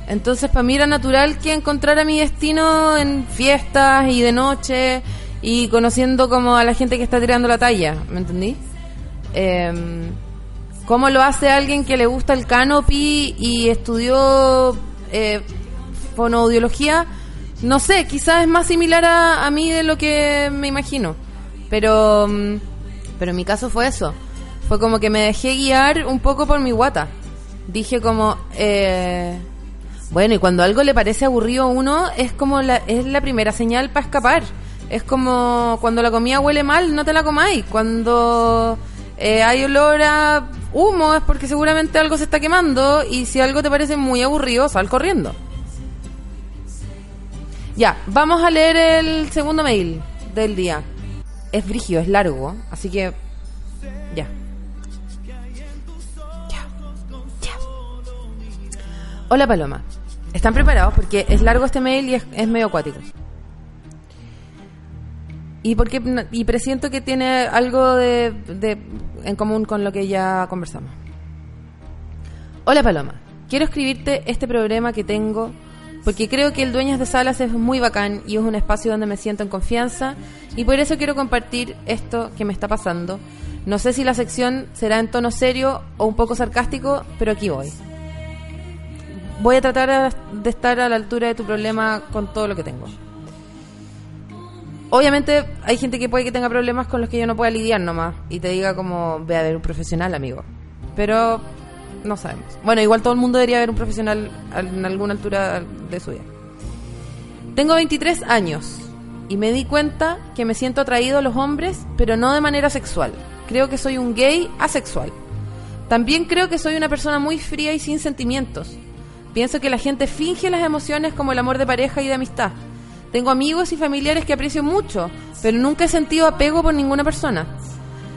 Entonces para mí era natural que encontrara mi destino en fiestas y de noche y conociendo como a la gente que está tirando la talla, ¿me entendí? Em, ¿Cómo lo hace alguien que le gusta el canopy y estudió eh, fonoaudiología? No sé, quizás es más similar a, a mí de lo que me imagino. Pero, mm, pero en mi caso fue eso. Fue como que me dejé guiar un poco por mi guata. Dije como, eh, bueno, y cuando algo le parece aburrido a uno, es como la, es la primera señal para escapar. Es como cuando la comida huele mal, no te la comáis. Cuando eh, hay olor a humo, es porque seguramente algo se está quemando. Y si algo te parece muy aburrido, sal corriendo. Ya, vamos a leer el segundo mail del día. Es brigio, es largo, así que ya. Ya. Ya. Hola Paloma. ¿Están preparados? Porque es largo este mail y es, es medio acuático. Y porque y presiento que tiene algo de, de- en común con lo que ya conversamos. Hola Paloma, quiero escribirte este programa que tengo porque creo que el Dueñas de Salas es muy bacán y es un espacio donde me siento en confianza y por eso quiero compartir esto que me está pasando. No sé si la sección será en tono serio o un poco sarcástico, pero aquí voy. Voy a tratar de estar a la altura de tu problema con todo lo que tengo. Obviamente hay gente que puede que tenga problemas con los que yo no pueda lidiar nomás y te diga como ve a ver un profesional, amigo. Pero no sabemos. Bueno, igual todo el mundo debería ver un profesional al- en alguna altura de su vida. Tengo 23 años y me di cuenta que me siento atraído a los hombres, pero no de manera sexual. Creo que soy un gay asexual. También creo que soy una persona muy fría y sin sentimientos. Pienso que la gente finge las emociones como el amor de pareja y de amistad. Tengo amigos y familiares que aprecio mucho, pero nunca he sentido apego por ninguna persona.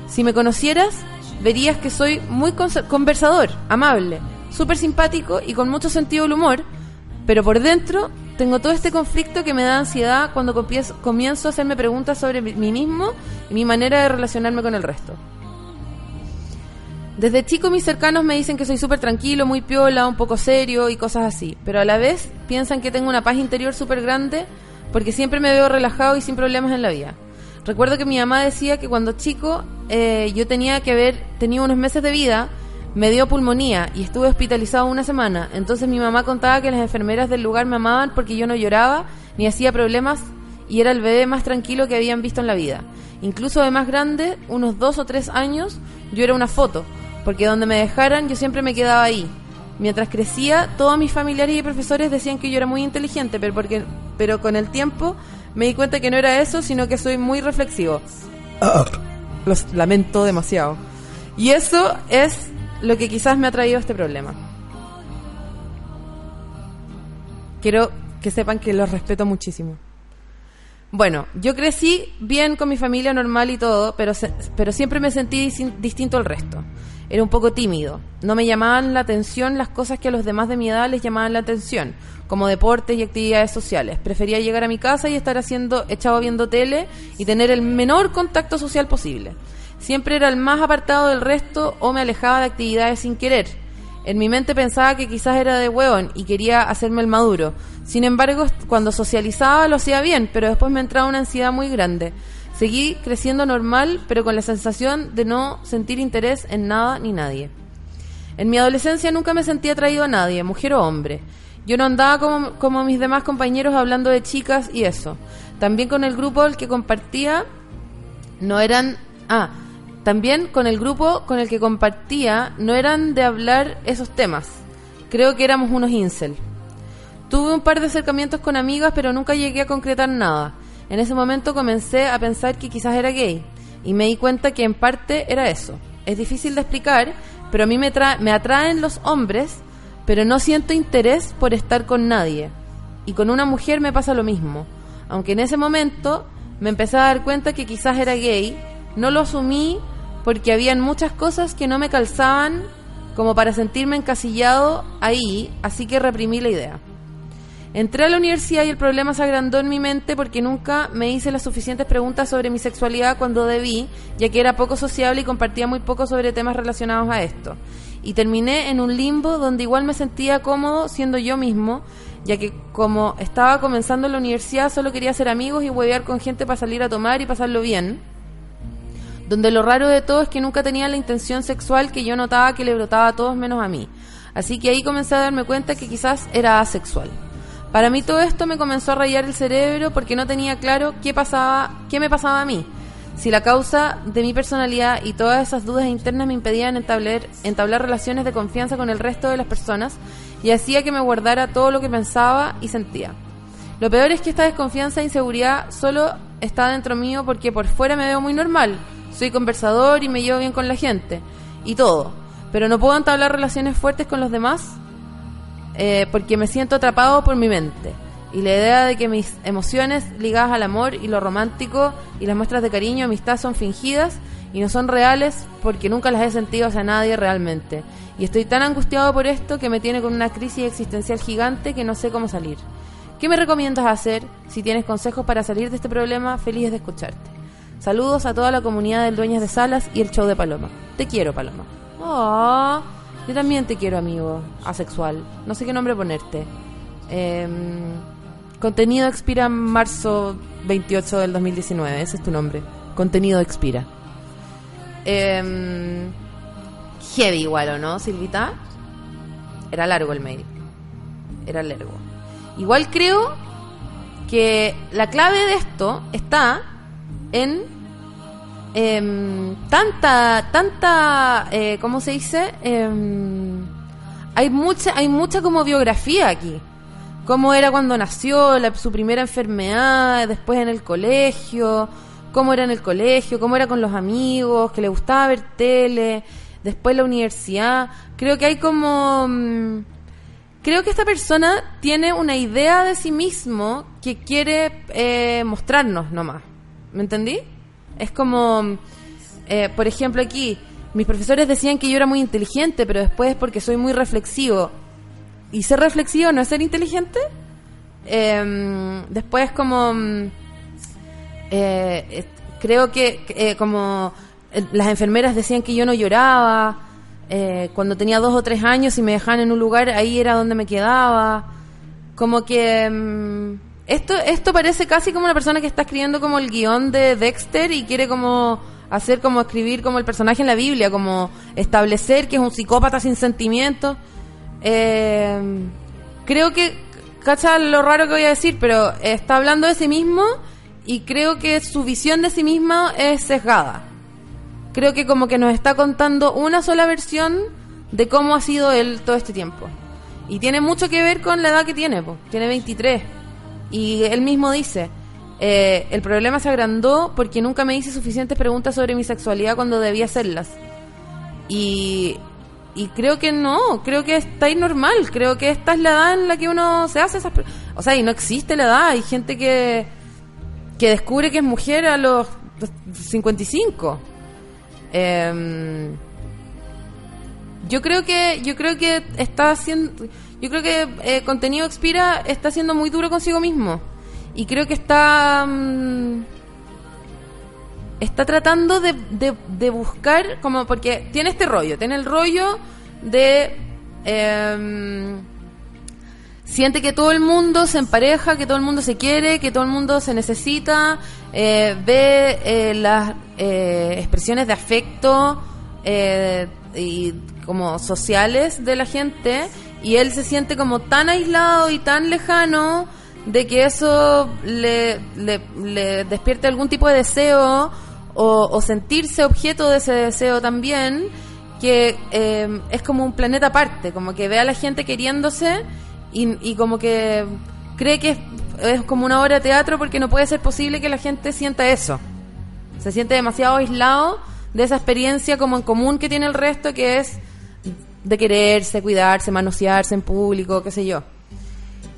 Si me conocieras, verías que soy muy conversador, amable, súper simpático y con mucho sentido del humor, pero por dentro tengo todo este conflicto que me da ansiedad cuando comienzo- a hacerme preguntas sobre mí mismo y mi manera de relacionarme con el resto. Desde chico mis cercanos me dicen que soy súper tranquilo, muy piola, un poco serio y cosas así, pero a la vez piensan que tengo una paz interior súper grande porque siempre me veo relajado y sin problemas en la vida. Recuerdo que mi mamá decía que cuando chico eh, yo tenía que haber tenido unos meses de vida, me dio pulmonía y estuve hospitalizado una semana. Entonces mi mamá contaba que las enfermeras del lugar me amaban porque yo no lloraba ni hacía problemas y era el bebé más tranquilo que habían visto en la vida. Incluso de más grande, unos dos o tres años, yo era una foto, porque donde me dejaran yo siempre me quedaba ahí. Mientras crecía, todos mis familiares y profesores decían que yo era muy inteligente, pero, porque, pero con el tiempo me di cuenta que no era eso, sino que soy muy reflexivo. Los lamento demasiado. Y eso es lo que quizás me ha traído este problema. Quiero que sepan que los respeto muchísimo. Bueno, yo crecí bien con mi familia normal y todo, pero, se- pero siempre me sentí distinto al resto. Era un poco tímido. No me llamaban la atención las cosas que a los demás de mi edad les llamaban la atención, como deportes y actividades sociales. Prefería llegar a mi casa y estar haciendo, echado viendo tele y tener el menor contacto social posible. Siempre era el más apartado del resto o me alejaba de actividades sin querer. En mi mente pensaba que quizás era de hueón y quería hacerme el maduro. Sin embargo, cuando socializaba lo hacía bien, pero después me entraba una ansiedad muy grande. Seguí creciendo normal, pero con la sensación de no sentir interés en nada ni nadie. En mi adolescencia nunca me sentí atraído a nadie, mujer o hombre. Yo no andaba como, mis demás compañeros hablando de chicas y eso. También con el grupo el que compartía no eran... Ah, también con el grupo con el que compartía no eran de hablar esos temas. Creo que éramos unos incel. Tuve un par de acercamientos con amigas, pero nunca llegué a concretar nada. En ese momento comencé a pensar que quizás era gay y me di cuenta que en parte era eso. Es difícil de explicar, pero a mí me, tra- me atraen los hombres, pero no siento interés por estar con nadie. Y con una mujer me pasa lo mismo. Aunque en ese momento me empecé a dar cuenta que quizás era gay, no lo asumí porque habían muchas cosas que no me calzaban como para sentirme encasillado ahí, así que reprimí la idea. Entré a la universidad y el problema se agrandó en mi mente porque nunca me hice las suficientes preguntas sobre mi sexualidad cuando debí, ya que era poco sociable y compartía muy poco sobre temas relacionados a esto. Y terminé en un limbo donde igual me sentía cómodo siendo yo mismo, ya que como estaba comenzando la universidad solo quería ser amigos y huevear con gente para salir a tomar y pasarlo bien. Donde lo raro de todo es que nunca tenía la intención sexual que yo notaba que le brotaba a todos menos a mí. Así que ahí comencé a darme cuenta que quizás era asexual. Para mí todo esto me comenzó a rayar el cerebro porque no tenía claro qué pasaba, qué me pasaba a mí. Si la causa de mi personalidad y todas esas dudas internas me impedían entablar, entablar relaciones de confianza con el resto de las personas y hacía que me guardara todo lo que pensaba y sentía. Lo peor es que esta desconfianza e inseguridad solo está dentro mío porque por fuera me veo muy normal. Soy conversador y me llevo bien con la gente. Y todo. Pero no puedo entablar relaciones fuertes con los demás eh, porque me siento atrapado por mi mente. Y la idea de que mis emociones ligadas al amor y lo romántico y las muestras de cariño y amistad son fingidas y no son reales porque nunca las he sentido hacia nadie realmente. Y estoy tan angustiado por esto que me tiene con una crisis existencial gigante que no sé cómo salir. ¿Qué me recomiendas hacer? Si tienes consejos para salir de este problema, feliz de escucharte. Saludos a toda la comunidad del Dueñas de Salas y el show de Paloma. Te quiero, Paloma. Oh, yo también te quiero, amigo. Asexual. No sé qué nombre ponerte. Em, contenido expira marzo 28 del 2019. Ese es tu nombre. Contenido expira. Em, heavy igual, ¿o no, Silvita? Era largo el mail. Era largo. Igual creo que la clave de esto está en em, tanta, tanta, eh, ¿cómo se dice? Em, hay mucha, hay mucha como biografía aquí. Cómo era cuando nació, la- su primera enfermedad, después en el colegio, cómo era en el colegio, cómo era con los amigos, que le gustaba ver tele, después la universidad. Creo que hay como... mm, Creo que esta persona tiene una idea de sí mismo que quiere eh, mostrarnos nomás. ¿Me entendí? Es como, eh, por ejemplo, aquí, mis profesores decían que yo era muy inteligente, pero después es porque soy muy reflexivo. ¿Y ser reflexivo no es ser inteligente? Em, después como... mm, eh, eh, creo que eh, como eh, las enfermeras decían que yo no lloraba, cuando tenía dos o tres años y me dejaban en un lugar, ahí era donde me quedaba. Como que... esto, esto parece casi como una persona que está escribiendo como el guion de Dexter y quiere como hacer como escribir como el personaje en la Biblia, como establecer que es un psicópata sin sentimientos. Eh, creo que, cacha lo raro que voy a decir, pero está hablando de sí mismo y creo que su visión de sí mismo es sesgada. Creo que como que nos está contando una sola versión de cómo ha sido él todo este tiempo. Y tiene mucho que ver con la edad que tiene, po. tiene 23. Y él mismo dice, eh, el problema se agrandó porque nunca me hice suficientes preguntas sobre mi sexualidad cuando debía hacerlas. Y, y creo que no, creo que está ahí normal, creo que esta es la edad en la que uno se hace esas... O sea, y no existe la edad, hay gente que... que descubre que es mujer a los 55. Em, yo creo que yo creo que está haciendo yo creo que eh, contenido expira está siendo muy duro consigo mismo. Y creo que está mm, está tratando de, de- buscar como porque tiene este rollo tiene el rollo de em, siente que todo el mundo se empareja, que todo el mundo se quiere, que todo el mundo se necesita, eh, ve eh, las eh, expresiones de afecto eh, y como sociales de la gente y él se siente como tan aislado y tan lejano de que eso le, despierte algún tipo de deseo o, o sentirse objeto de ese deseo también que eh, es como un planeta aparte, como que ve a la gente queriéndose y, y como que cree que es, es como una obra de teatro porque no puede ser posible que la gente sienta eso. Se siente demasiado aislado de esa experiencia como en común que tiene el resto, que es de quererse, cuidarse, manosearse en público, qué sé yo.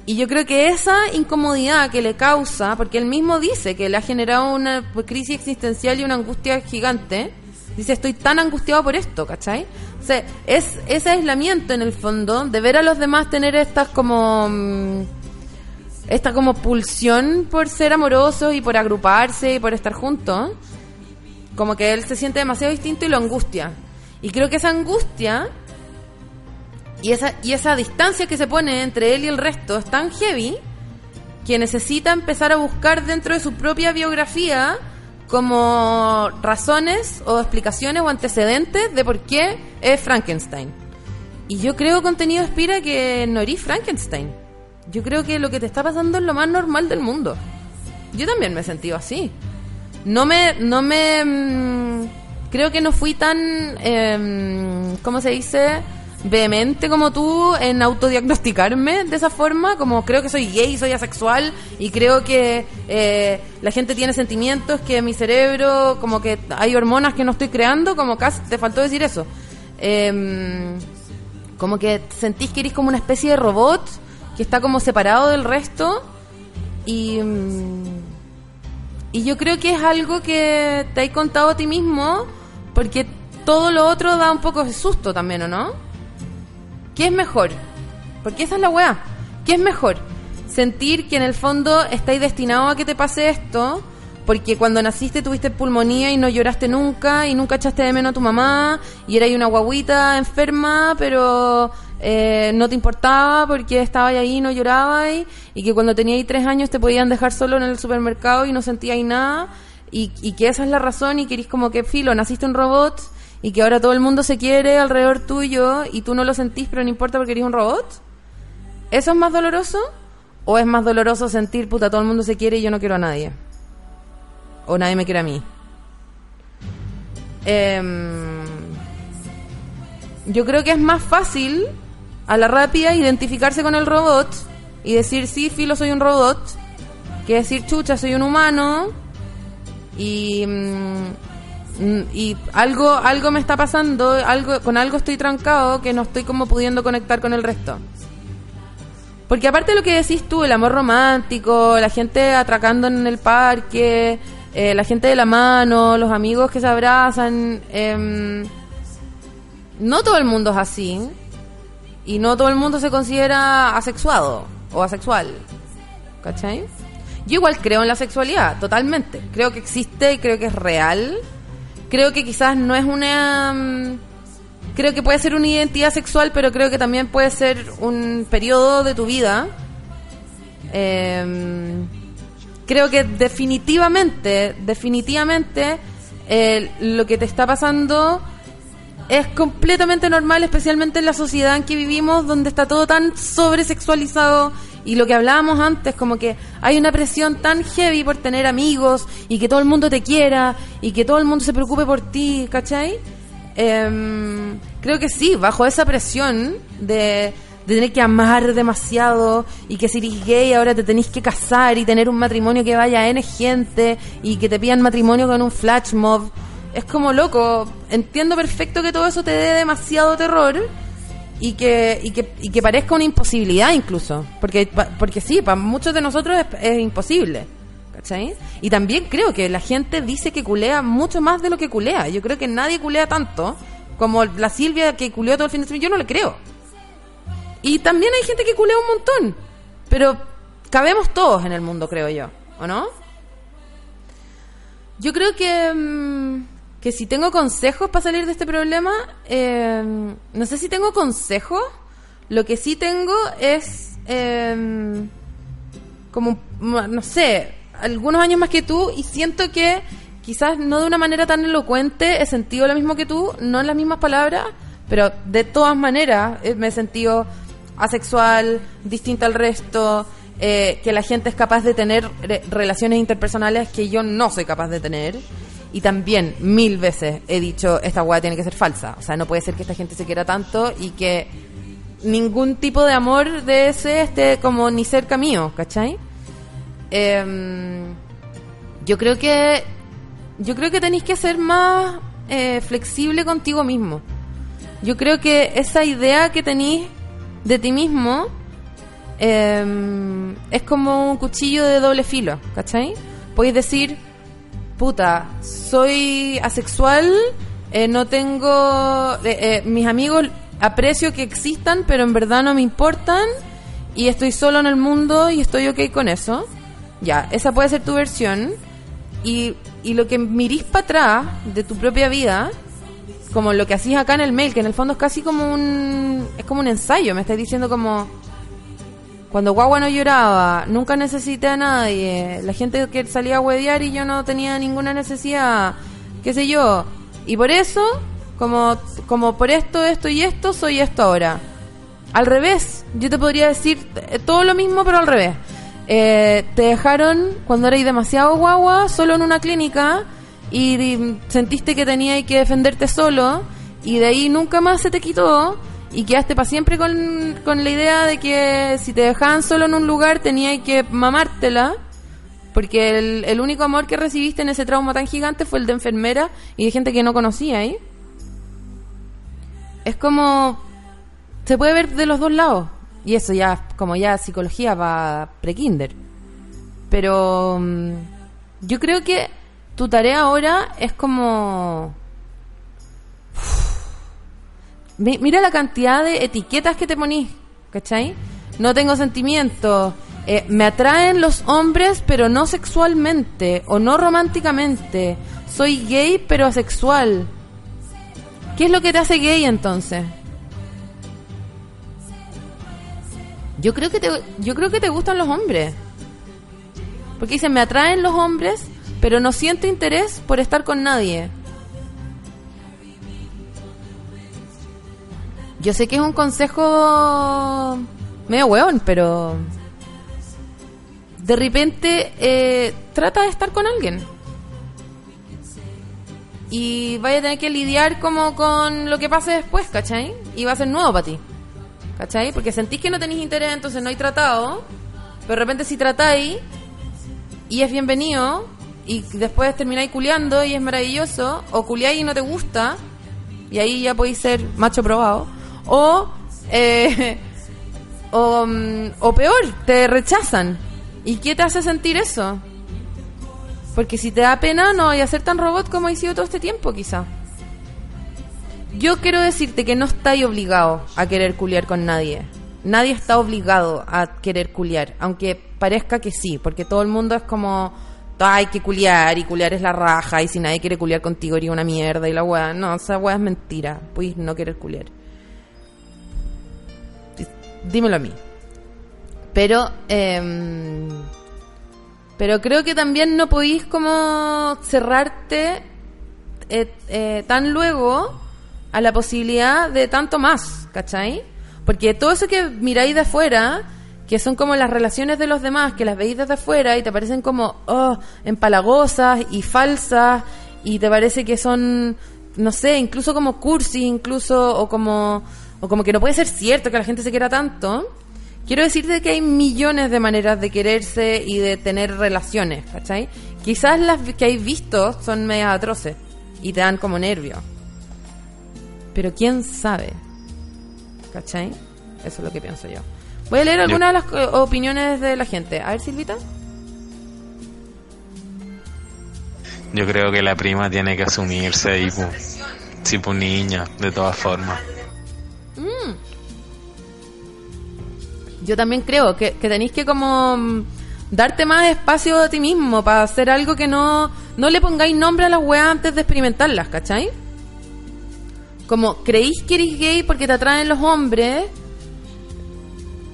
Y yo creo que esa incomodidad que le causa, porque él mismo dice que le ha generado una crisis existencial y una angustia gigante, dice, estoy tan angustiado por esto, ¿cachai? O sea, es ese aislamiento en el fondo, de ver a los demás tener estas como... mm, esta como pulsión por ser amorosos y por agruparse y por estar juntos, como que él se siente demasiado distinto y lo angustia. Y creo que esa angustia y esa, y esa distancia que se pone entre él y el resto es tan heavy que necesita empezar a buscar dentro de su propia biografía como razones o explicaciones o antecedentes de por qué es Frankenstein. Y yo creo, contenido Espira, que no eres Frankenstein. Yo creo que lo que te está pasando es lo más normal del mundo. Yo también me he sentido así. No me, no me, mm, creo que no fui tan, em, ¿cómo se dice? Vehemente como tú en autodiagnosticarme de esa forma, como creo que soy gay, soy asexual y creo que eh, la gente tiene sentimientos, que mi cerebro, como que hay hormonas que no estoy creando, como casi te faltó decir eso. Em, como que sentís que eres como una especie de robot que está como separado del resto y mm, y yo creo que es algo que te has contado a ti mismo porque todo lo otro da un poco de susto también, ¿o no? ¿Qué es mejor? Porque esa es la weá. ¿Qué es mejor? Sentir que en el fondo estáis destinado a que te pase esto porque cuando naciste tuviste pulmonía y no lloraste nunca y nunca echaste de menos a tu mamá y eras una guaguita enferma pero eh, no te importaba porque estabas ahí y no llorabas y que cuando teníais tres años te podían dejar solo en el supermercado y no sentíais nada y, y que esa es la razón y querís como que filo, naciste un robot y que ahora todo el mundo se quiere alrededor tuyo y tú no lo sentís pero no importa porque eres un robot. ¿Eso es más doloroso? ¿O es más doloroso sentir, puta, todo el mundo se quiere y yo no quiero a nadie? o nadie me quiere a mí. Em, yo creo que es más fácil a la rápida identificarse con el robot y decir sí, filo, soy un robot, que decir chucha, soy un humano y mm, y algo algo me está pasando, algo con algo estoy trancado que no estoy como pudiendo conectar con el resto. Porque aparte de lo que decís tú, el amor romántico, la gente atracando en el parque, eh, la gente de la mano, los amigos que se abrazan, em, no todo el mundo es así. Y no todo el mundo se considera asexuado o asexual. ¿Cachai? Yo igual creo en la sexualidad, totalmente. Creo que existe y creo que es real. Creo que quizás no es una... mm, Creo que puede ser una identidad sexual, pero creo que también puede ser un periodo de tu vida. Em, creo que definitivamente, definitivamente, eh, lo que te está pasando es completamente normal, especialmente en la sociedad en que vivimos, donde está todo tan sobresexualizado. Y lo que hablábamos antes, como que hay una presión tan heavy por tener amigos y que todo el mundo te quiera y que todo el mundo se preocupe por ti, ¿cachai? Em, creo que sí, bajo esa presión de, de tener que amar demasiado y que si eres gay ahora te tenés que casar y tener un matrimonio que vaya a N gente y que te pidan matrimonio con un flash mob. Es como loco. Entiendo perfecto que todo eso te dé demasiado terror y que, y que, y que parezca una imposibilidad incluso. Porque, porque sí, para muchos de nosotros es, es imposible. ¿Cachai? Y también creo que la gente dice que culea mucho más de lo que culea. Yo creo que nadie culea tanto como la Silvia que culeó todo el fin de semana. Yo no le creo. Y también hay gente que culea un montón. Pero cabemos todos en el mundo, creo yo. ¿O no? Yo creo que, mm, que si tengo consejos para salir de este problema, eh, no sé si tengo consejos. Lo que sí tengo es eh, como, no sé, algunos años más que tú y siento que quizás no de una manera tan elocuente he sentido lo mismo que tú, no en las mismas palabras, pero de todas maneras eh, me he sentido asexual, distinta al resto, eh, que la gente es capaz de tener re- relaciones interpersonales que yo no soy capaz de tener. Y también mil veces he dicho, esta weá tiene que ser falsa. O sea, no puede ser que esta gente se quiera tanto y que ningún tipo de amor de ese esté como ni cerca mío, ¿cachai? Em, yo creo que yo creo que tenéis que ser más eh, flexible contigo mismo. Yo creo que esa idea que tenéis de ti mismo em, es como un cuchillo de doble filo, ¿cachai? Podéis decir, puta, soy asexual, eh, no tengo, eh, eh, mis amigos aprecio que existan, pero en verdad no me importan y estoy solo en el mundo y estoy ok con eso. Ya, esa puede ser tu versión. Y, y lo que mirís para atrás de tu propia vida, como lo que hacías acá en el mail, que en el fondo es casi como un, es como un ensayo, me estás diciendo como, cuando Guagua no lloraba, nunca necesité a nadie, la gente que salía a huevear y yo no tenía ninguna necesidad, qué sé yo. Y por eso, como, como por esto, esto y esto, soy esto ahora. Al revés, yo te podría decir eh, todo lo mismo, pero al revés. Eh, te dejaron cuando erais demasiado guagua, solo en una clínica, y, sentiste que tenías que defenderte solo, y de ahí nunca más se te quitó, y quedaste para siempre con, con la idea de que si te dejaban solo en un lugar tenías que mamártela, porque el, el único amor que recibiste en ese trauma tan gigante fue el de enfermera y de gente que no conocía, ¿eh? Es como... Se puede ver de los dos lados. Y eso ya, como ya psicología va pre-kinder. Pero mm, yo creo que tu tarea ahora es como... Mira la cantidad de etiquetas que te ponís, ¿cachai? No tengo sentimientos. eh, me atraen los hombres, pero no sexualmente o no románticamente. Soy gay, pero asexual. ¿Qué es lo que te hace gay entonces? Yo creo que te, yo creo que te gustan los hombres. Porque dicen, me atraen los hombres, pero no siento interés por estar con nadie. Yo sé que es un consejo medio hueón, pero de repente eh, trata de estar con alguien. Y vaya a tener que lidiar como con lo que pase después, ¿cachai? Y va a ser nuevo para ti. ¿Cachai? Porque sentís que no tenéis interés, entonces no hay tratado. Pero de repente si tratáis y es bienvenido y después termináis culeando y es maravilloso, o culeáis y no te gusta, y ahí ya podéis ser macho probado, o, eh, o, mm, o peor, te rechazan. ¿Y qué te hace sentir eso? Porque si te da pena, no voy a ser tan robot como he sido todo este tiempo, quizá. Yo quiero decirte que no estáis obligado a querer culiar con nadie. Nadie está obligado a querer culiar, aunque parezca que sí, porque todo el mundo es como, hay que culiar y culiar es la raja y si nadie quiere culiar contigo eres una mierda y la weá. No, esa weá es mentira, puedes no querer culiar. Dímelo a mí. Pero, em, pero creo que también no podéis como cerrarte eh, eh, tan luego a la posibilidad de tanto más, ¿cachai? Porque todo eso que miráis de afuera, que son como las relaciones de los demás, que las veis desde afuera y te parecen como oh, empalagosas y falsas y te parece que son, no sé, incluso como cursi, incluso, o como, o como que no puede ser cierto que la gente se quiera tanto. Quiero decirte que hay millones de maneras de quererse y de tener relaciones, ¿cachai? Quizás las que hay visto son medias atroces y te dan como nervio. Pero quién sabe, ¿cachai? Eso es lo que pienso yo. Voy a leer algunas de las eh, opiniones de la gente. A ver, Silvita. yo creo que la prima tiene que asumirse pues. Sí, pues niña, de todas formas. Mm. Yo también creo que, tenéis que como mm, darte más espacio a ti mismo para hacer algo que no, no le pongáis nombre a las weas antes de experimentarlas, ¿cachai? Como creéis que eres gay porque te atraen los hombres,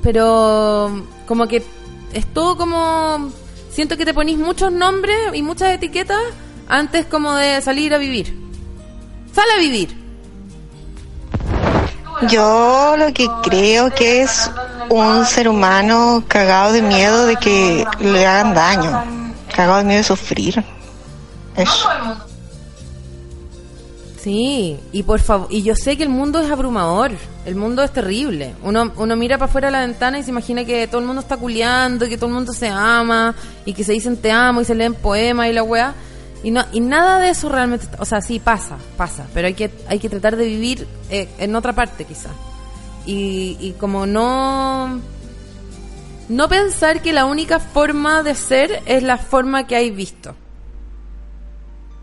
pero como que es todo como... Siento que te ponís muchos nombres y muchas etiquetas antes como de salir a vivir. Sal a vivir. Yo lo que creo que es un ser humano cagado de miedo de que le hagan daño, cagado de miedo de sufrir. Eso. Sí, y por favor, y yo sé que el mundo es abrumador, el mundo es terrible. Uno, uno mira para afuera de la ventana y se imagina que todo el mundo está culeando, que todo el mundo se ama, y que se dicen te amo y se leen poemas y la weá. Y, no, y nada de eso realmente, o sea, sí pasa, pasa, pero hay que, hay que tratar de vivir eh, en otra parte quizá. Y, y como no, no pensar que la única forma de ser es la forma que hay visto.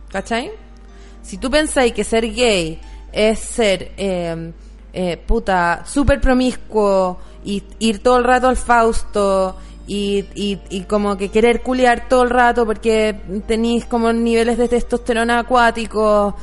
¿Cachai? Si tú pensáis que ser gay es ser, eh, eh, puta, súper promiscuo y ir todo el rato al Fausto y, y, y como que querer culiar todo el rato porque tenéis como niveles de testosterona acuáticos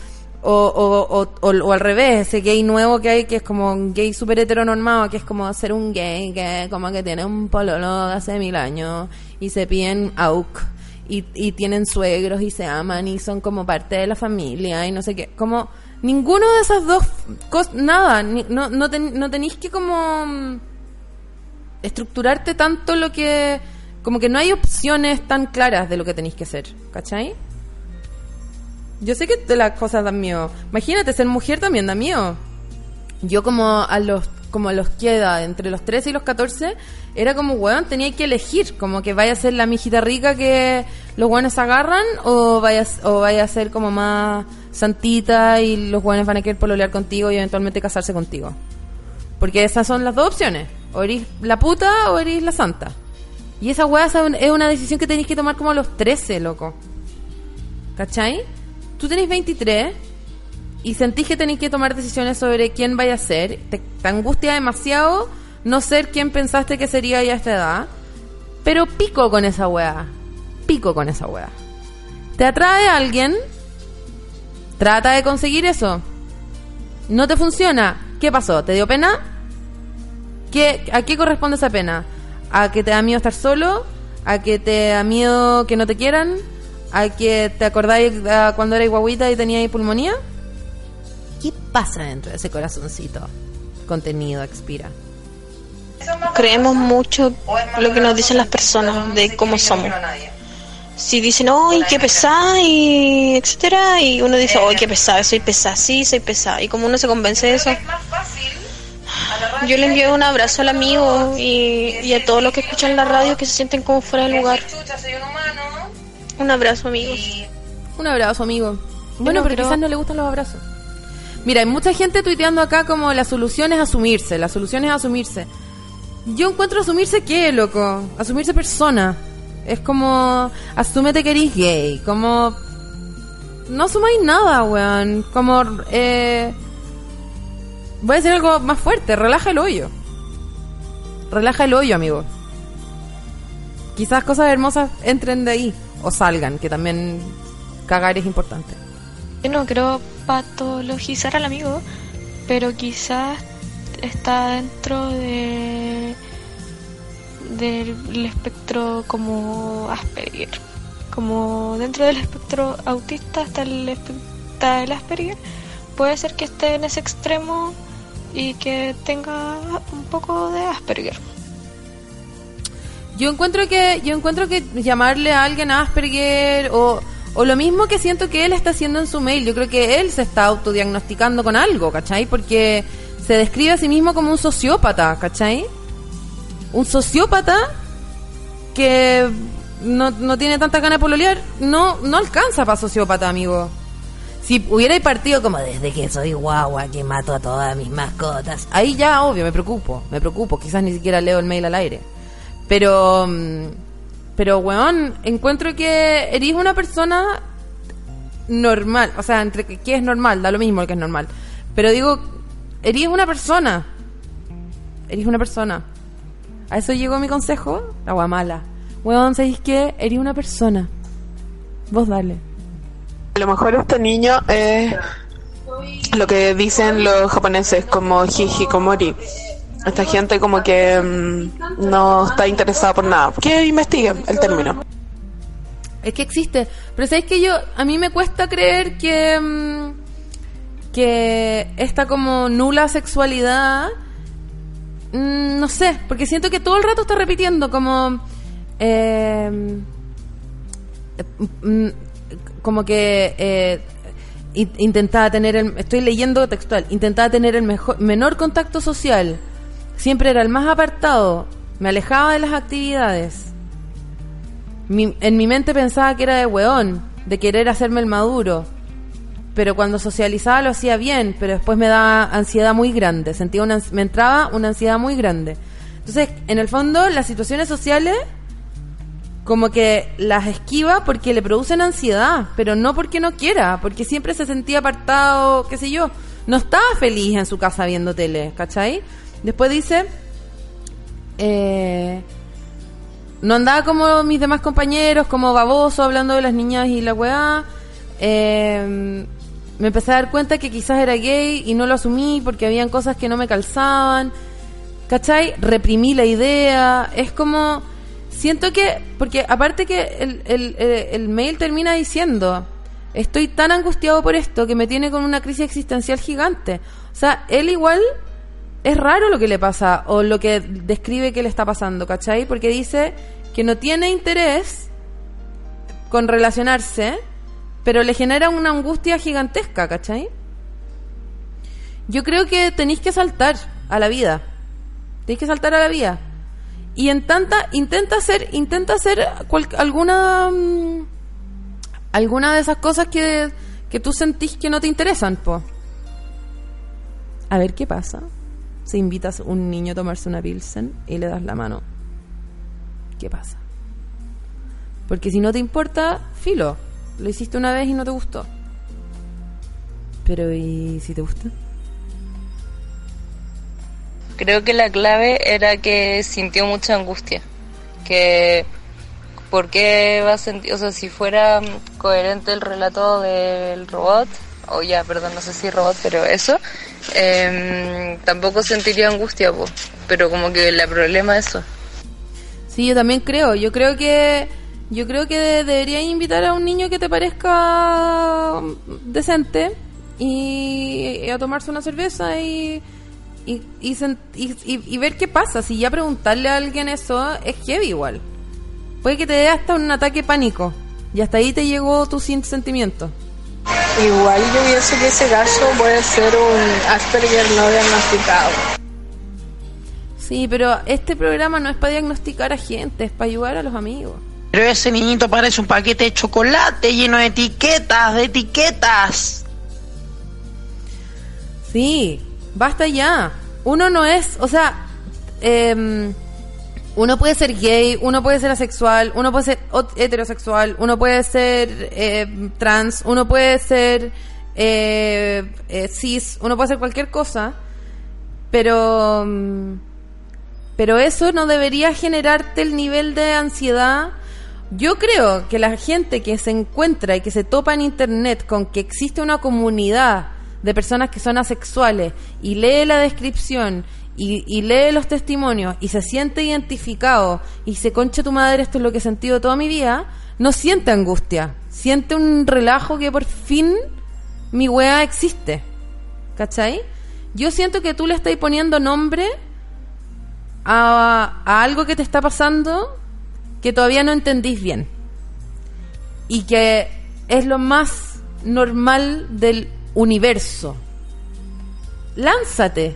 o, o, o, o, al revés, ese gay nuevo que hay que es como un gay súper heteronormado, que es como ser un gay que como que tiene un pololo de hace mil años y se piden AUK y, y tienen suegros y se aman y son como parte de la familia y no sé qué. Como ninguno de esas dos cosas, nada, ni- no, no, ten- no tenéis que como mm, estructurarte tanto lo que... Como que no hay opciones tan claras de lo que tenéis que hacer, ¿cachai? Yo sé que las cosas dan miedo. Imagínate, ser mujer también da miedo. Yo como a los como a los que edad, entre los 13 y los 14, era como, weón, tenía que elegir, como que vaya a ser la mijita rica que los weones agarran o vaya, o vaya a ser como más santita y los weones van a querer pololear contigo y eventualmente casarse contigo. Porque esas son las dos opciones, o eres la puta o eres la santa. Y esa weá es una decisión que tenéis que tomar como los 13, loco. ¿Cachai? Tú tenés 23 y sentís que tenéis que tomar decisiones sobre quién vaya a ser. Te, te angustia demasiado no ser quien pensaste que sería ya a esta edad. Pero pico con esa weá. Pico con esa weá. ¿Te atrae a alguien? Trata de conseguir eso. ¿No te funciona? ¿Qué pasó? ¿Te dio pena? ¿Qué, ¿A qué corresponde esa pena? ¿A que te da miedo estar solo? ¿A que te da miedo que no te quieran? ¿A que te acordáis ah, cuando eras guaguita y tenías pulmonía? ¿Qué pasa dentro de ese corazoncito? Contenido expira. Creemos mucho lo que nos dicen las personas de cómo somos. Si dicen, ¡ay, qué pesada! y etcétera, y uno dice, ¡ay, qué pesada! Soy pesada, sí, soy pesada. Y como uno se convence de eso, yo le envío un abrazo al amigo y, y a todos los que escuchan la radio que se sienten como fuera de lugar. Un abrazo, amigos. Un abrazo, amigo. Bueno, no pero quizás no le gustan los abrazos. Mira, hay mucha gente tuiteando acá como la solución es asumirse, la solución es asumirse. Yo encuentro asumirse qué, loco. Asumirse persona. Es como, asúmete que eres gay. Como, no asumáis nada, weón. Como, eh, voy a decir algo más fuerte. Relaja el hoyo. Relaja el hoyo, amigo. Quizás cosas hermosas entren de ahí. O salgan, que también cagar es importante. Yo no creo patologizar al amigo, pero quizás está dentro de del espectro como Asperger. Como dentro del espectro autista está el, está el Asperger. Puede ser que esté en ese extremo y que tenga un poco de Asperger. Yo encuentro que yo encuentro que llamarle a alguien Asperger o, o lo mismo que siento que él está haciendo en su mail, yo creo que él se está autodiagnosticando con algo, ¿cachai? Porque se describe a sí mismo como un sociópata, ¿cachai? Un sociópata que no, no tiene tanta ganas de pololear, no, no alcanza para sociópata, amigo. Si hubiera partido como desde que soy guagua que mato a todas mis mascotas, ahí ya obvio me preocupo, me preocupo, quizás ni siquiera leo el mail al aire. Pero, mm, pero weón, encuentro que eres una persona normal. O sea, entre que, es normal, da lo mismo que es normal. Pero digo, eres una persona. Eres una persona. A eso llegó mi consejo, la guamala. Weón, ¿sabéis qué? Eres una persona. Vos dale. A lo mejor este niño es lo que dicen los japoneses como hikikomori. Esta gente como que mm, no está interesada por nada. Que investiguen el término. Es que existe. Pero sabéis que yo, a mí me cuesta creer que, mm, que esta como nula sexualidad, mm, no sé, porque siento que todo el rato está repitiendo como, eh, mm, como que eh, in- intentaba tener el, estoy leyendo textual, intentaba tener el mejor, menor contacto social, siempre era el más apartado, me alejaba de las actividades. Mi- en mi mente pensaba que era de weón, de querer hacerme el maduro. Pero cuando socializaba lo hacía bien, pero después me daba ansiedad muy grande. Sentía una, me entraba una ansiedad muy grande. Entonces, en el fondo, las situaciones sociales, como que las esquiva porque le producen ansiedad, pero no porque no quiera, porque siempre se sentía apartado, qué sé yo. No estaba feliz en su casa viendo tele, ¿cachai? Después dice, eh, no andaba como mis demás compañeros, como baboso, hablando de las niñas y la weá. Eh, me empecé a dar cuenta que quizás era gay y no lo asumí porque habían cosas que no me calzaban. ¿Cachai? Reprimí la idea. Es como. Siento que. Porque aparte que el, el- el- mail termina diciendo. Estoy tan angustiado por esto que me tiene con una crisis existencial gigante. O sea, él igual es raro lo que le pasa o lo que describe que le está pasando, ¿cachai? Porque dice que no tiene interés con relacionarse, pero le genera una angustia gigantesca, ¿cachai? Yo creo que tenéis que saltar a la vida. Tenéis que saltar a la vida. Y en tanta, intenta hacer, intenta hacer alguna, mm, alguna de esas cosas que, que tú sentís que no te interesan, po. A ver qué pasa. Si invitas a un niño a tomarse una pilsen y le das la mano. ¿Qué pasa? Porque si no te importa, filo. Lo hiciste una vez y no te gustó. Pero ¿y si te gusta? Creo que la clave era que sintió mucha angustia. Que, ¿por qué va a sentir? O sea, si fuera mm, coherente el relato del robot, o ya, perdón, no sé si robot, pero eso, em, tampoco sentiría angustia, po. pero como que el problema es eso. Sí, yo también creo. Yo creo que yo creo que de- deberías invitar a un niño que te parezca decente y, y a tomarse una cerveza y y, y, ver qué pasa. Si ya preguntarle a alguien eso es heavy igual. Puede que te dé hasta un ataque de pánico y hasta ahí te llegó tu sin sentimiento. Igual yo pienso que ese caso puede ser un Asperger no diagnosticado. Sí, pero este programa no es para diagnosticar a gente, es para ayudar a los amigos. Pero ese niñito parece un paquete de chocolate lleno de etiquetas, de etiquetas. Sí, basta ya. Uno no es, o sea, em, uno puede ser gay, uno puede ser asexual, uno puede ser heterosexual, uno puede ser eh, trans, uno puede ser eh, eh, cis, uno puede ser cualquier cosa, pero mm, pero eso no debería generarte el nivel de ansiedad. Yo creo que la gente que se encuentra y que se topa en internet con que existe una comunidad de personas que son asexuales y lee la descripción y, lee los testimonios y se siente identificado y se concha tu madre, esto es lo que he sentido toda mi vida, no siente angustia, siente un relajo que por fin mi wea existe. ¿Cachai? Yo siento que tú le estás poniendo nombre a, a algo que te está pasando que todavía no entendís bien. Y que es lo más normal del universo. Lánzate.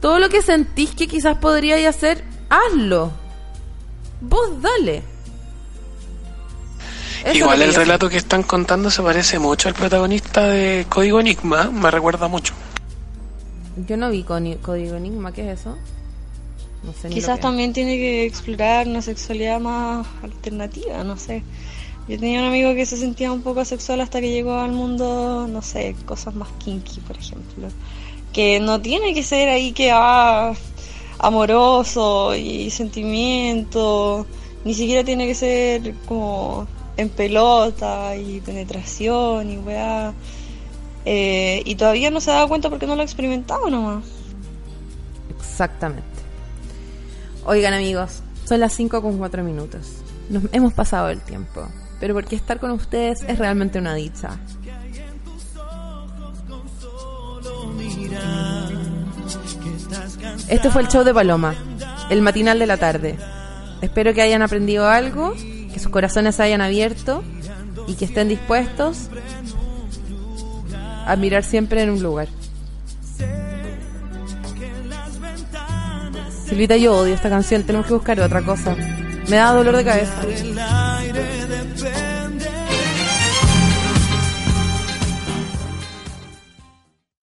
Todo lo que sentís que quizás podríais hacer, hazlo. Vos dale. Eso Igual el relato que están contando se parece mucho al protagonista de Código Enigma, me recuerda mucho. Yo no vi Código Enigma, ¿qué es eso? No sé ni lo Quizás es. también tiene que explorar una sexualidad más alternativa, no sé. Yo tenía un amigo que se sentía un poco asexual hasta que llegó al mundo, no sé, cosas más kinky, por ejemplo. Que no tiene que ser ahí que ah, amoroso y sentimiento, ni siquiera tiene que ser como en pelota y penetración y weá. Eh, y todavía no se da cuenta porque no lo ha experimentado nomás. Exactamente. Oigan amigos, son las 5 con 4 minutos. Nos hemos pasado el tiempo, pero porque estar con ustedes es realmente una dicha. Este fue el show de Paloma, el matinal de la tarde. Espero que hayan aprendido algo, que sus corazones se hayan abierto y que estén dispuestos a mirar siempre en un lugar. Silvita, yo odio esta canción, tenemos que buscar otra cosa. Me da dolor de cabeza.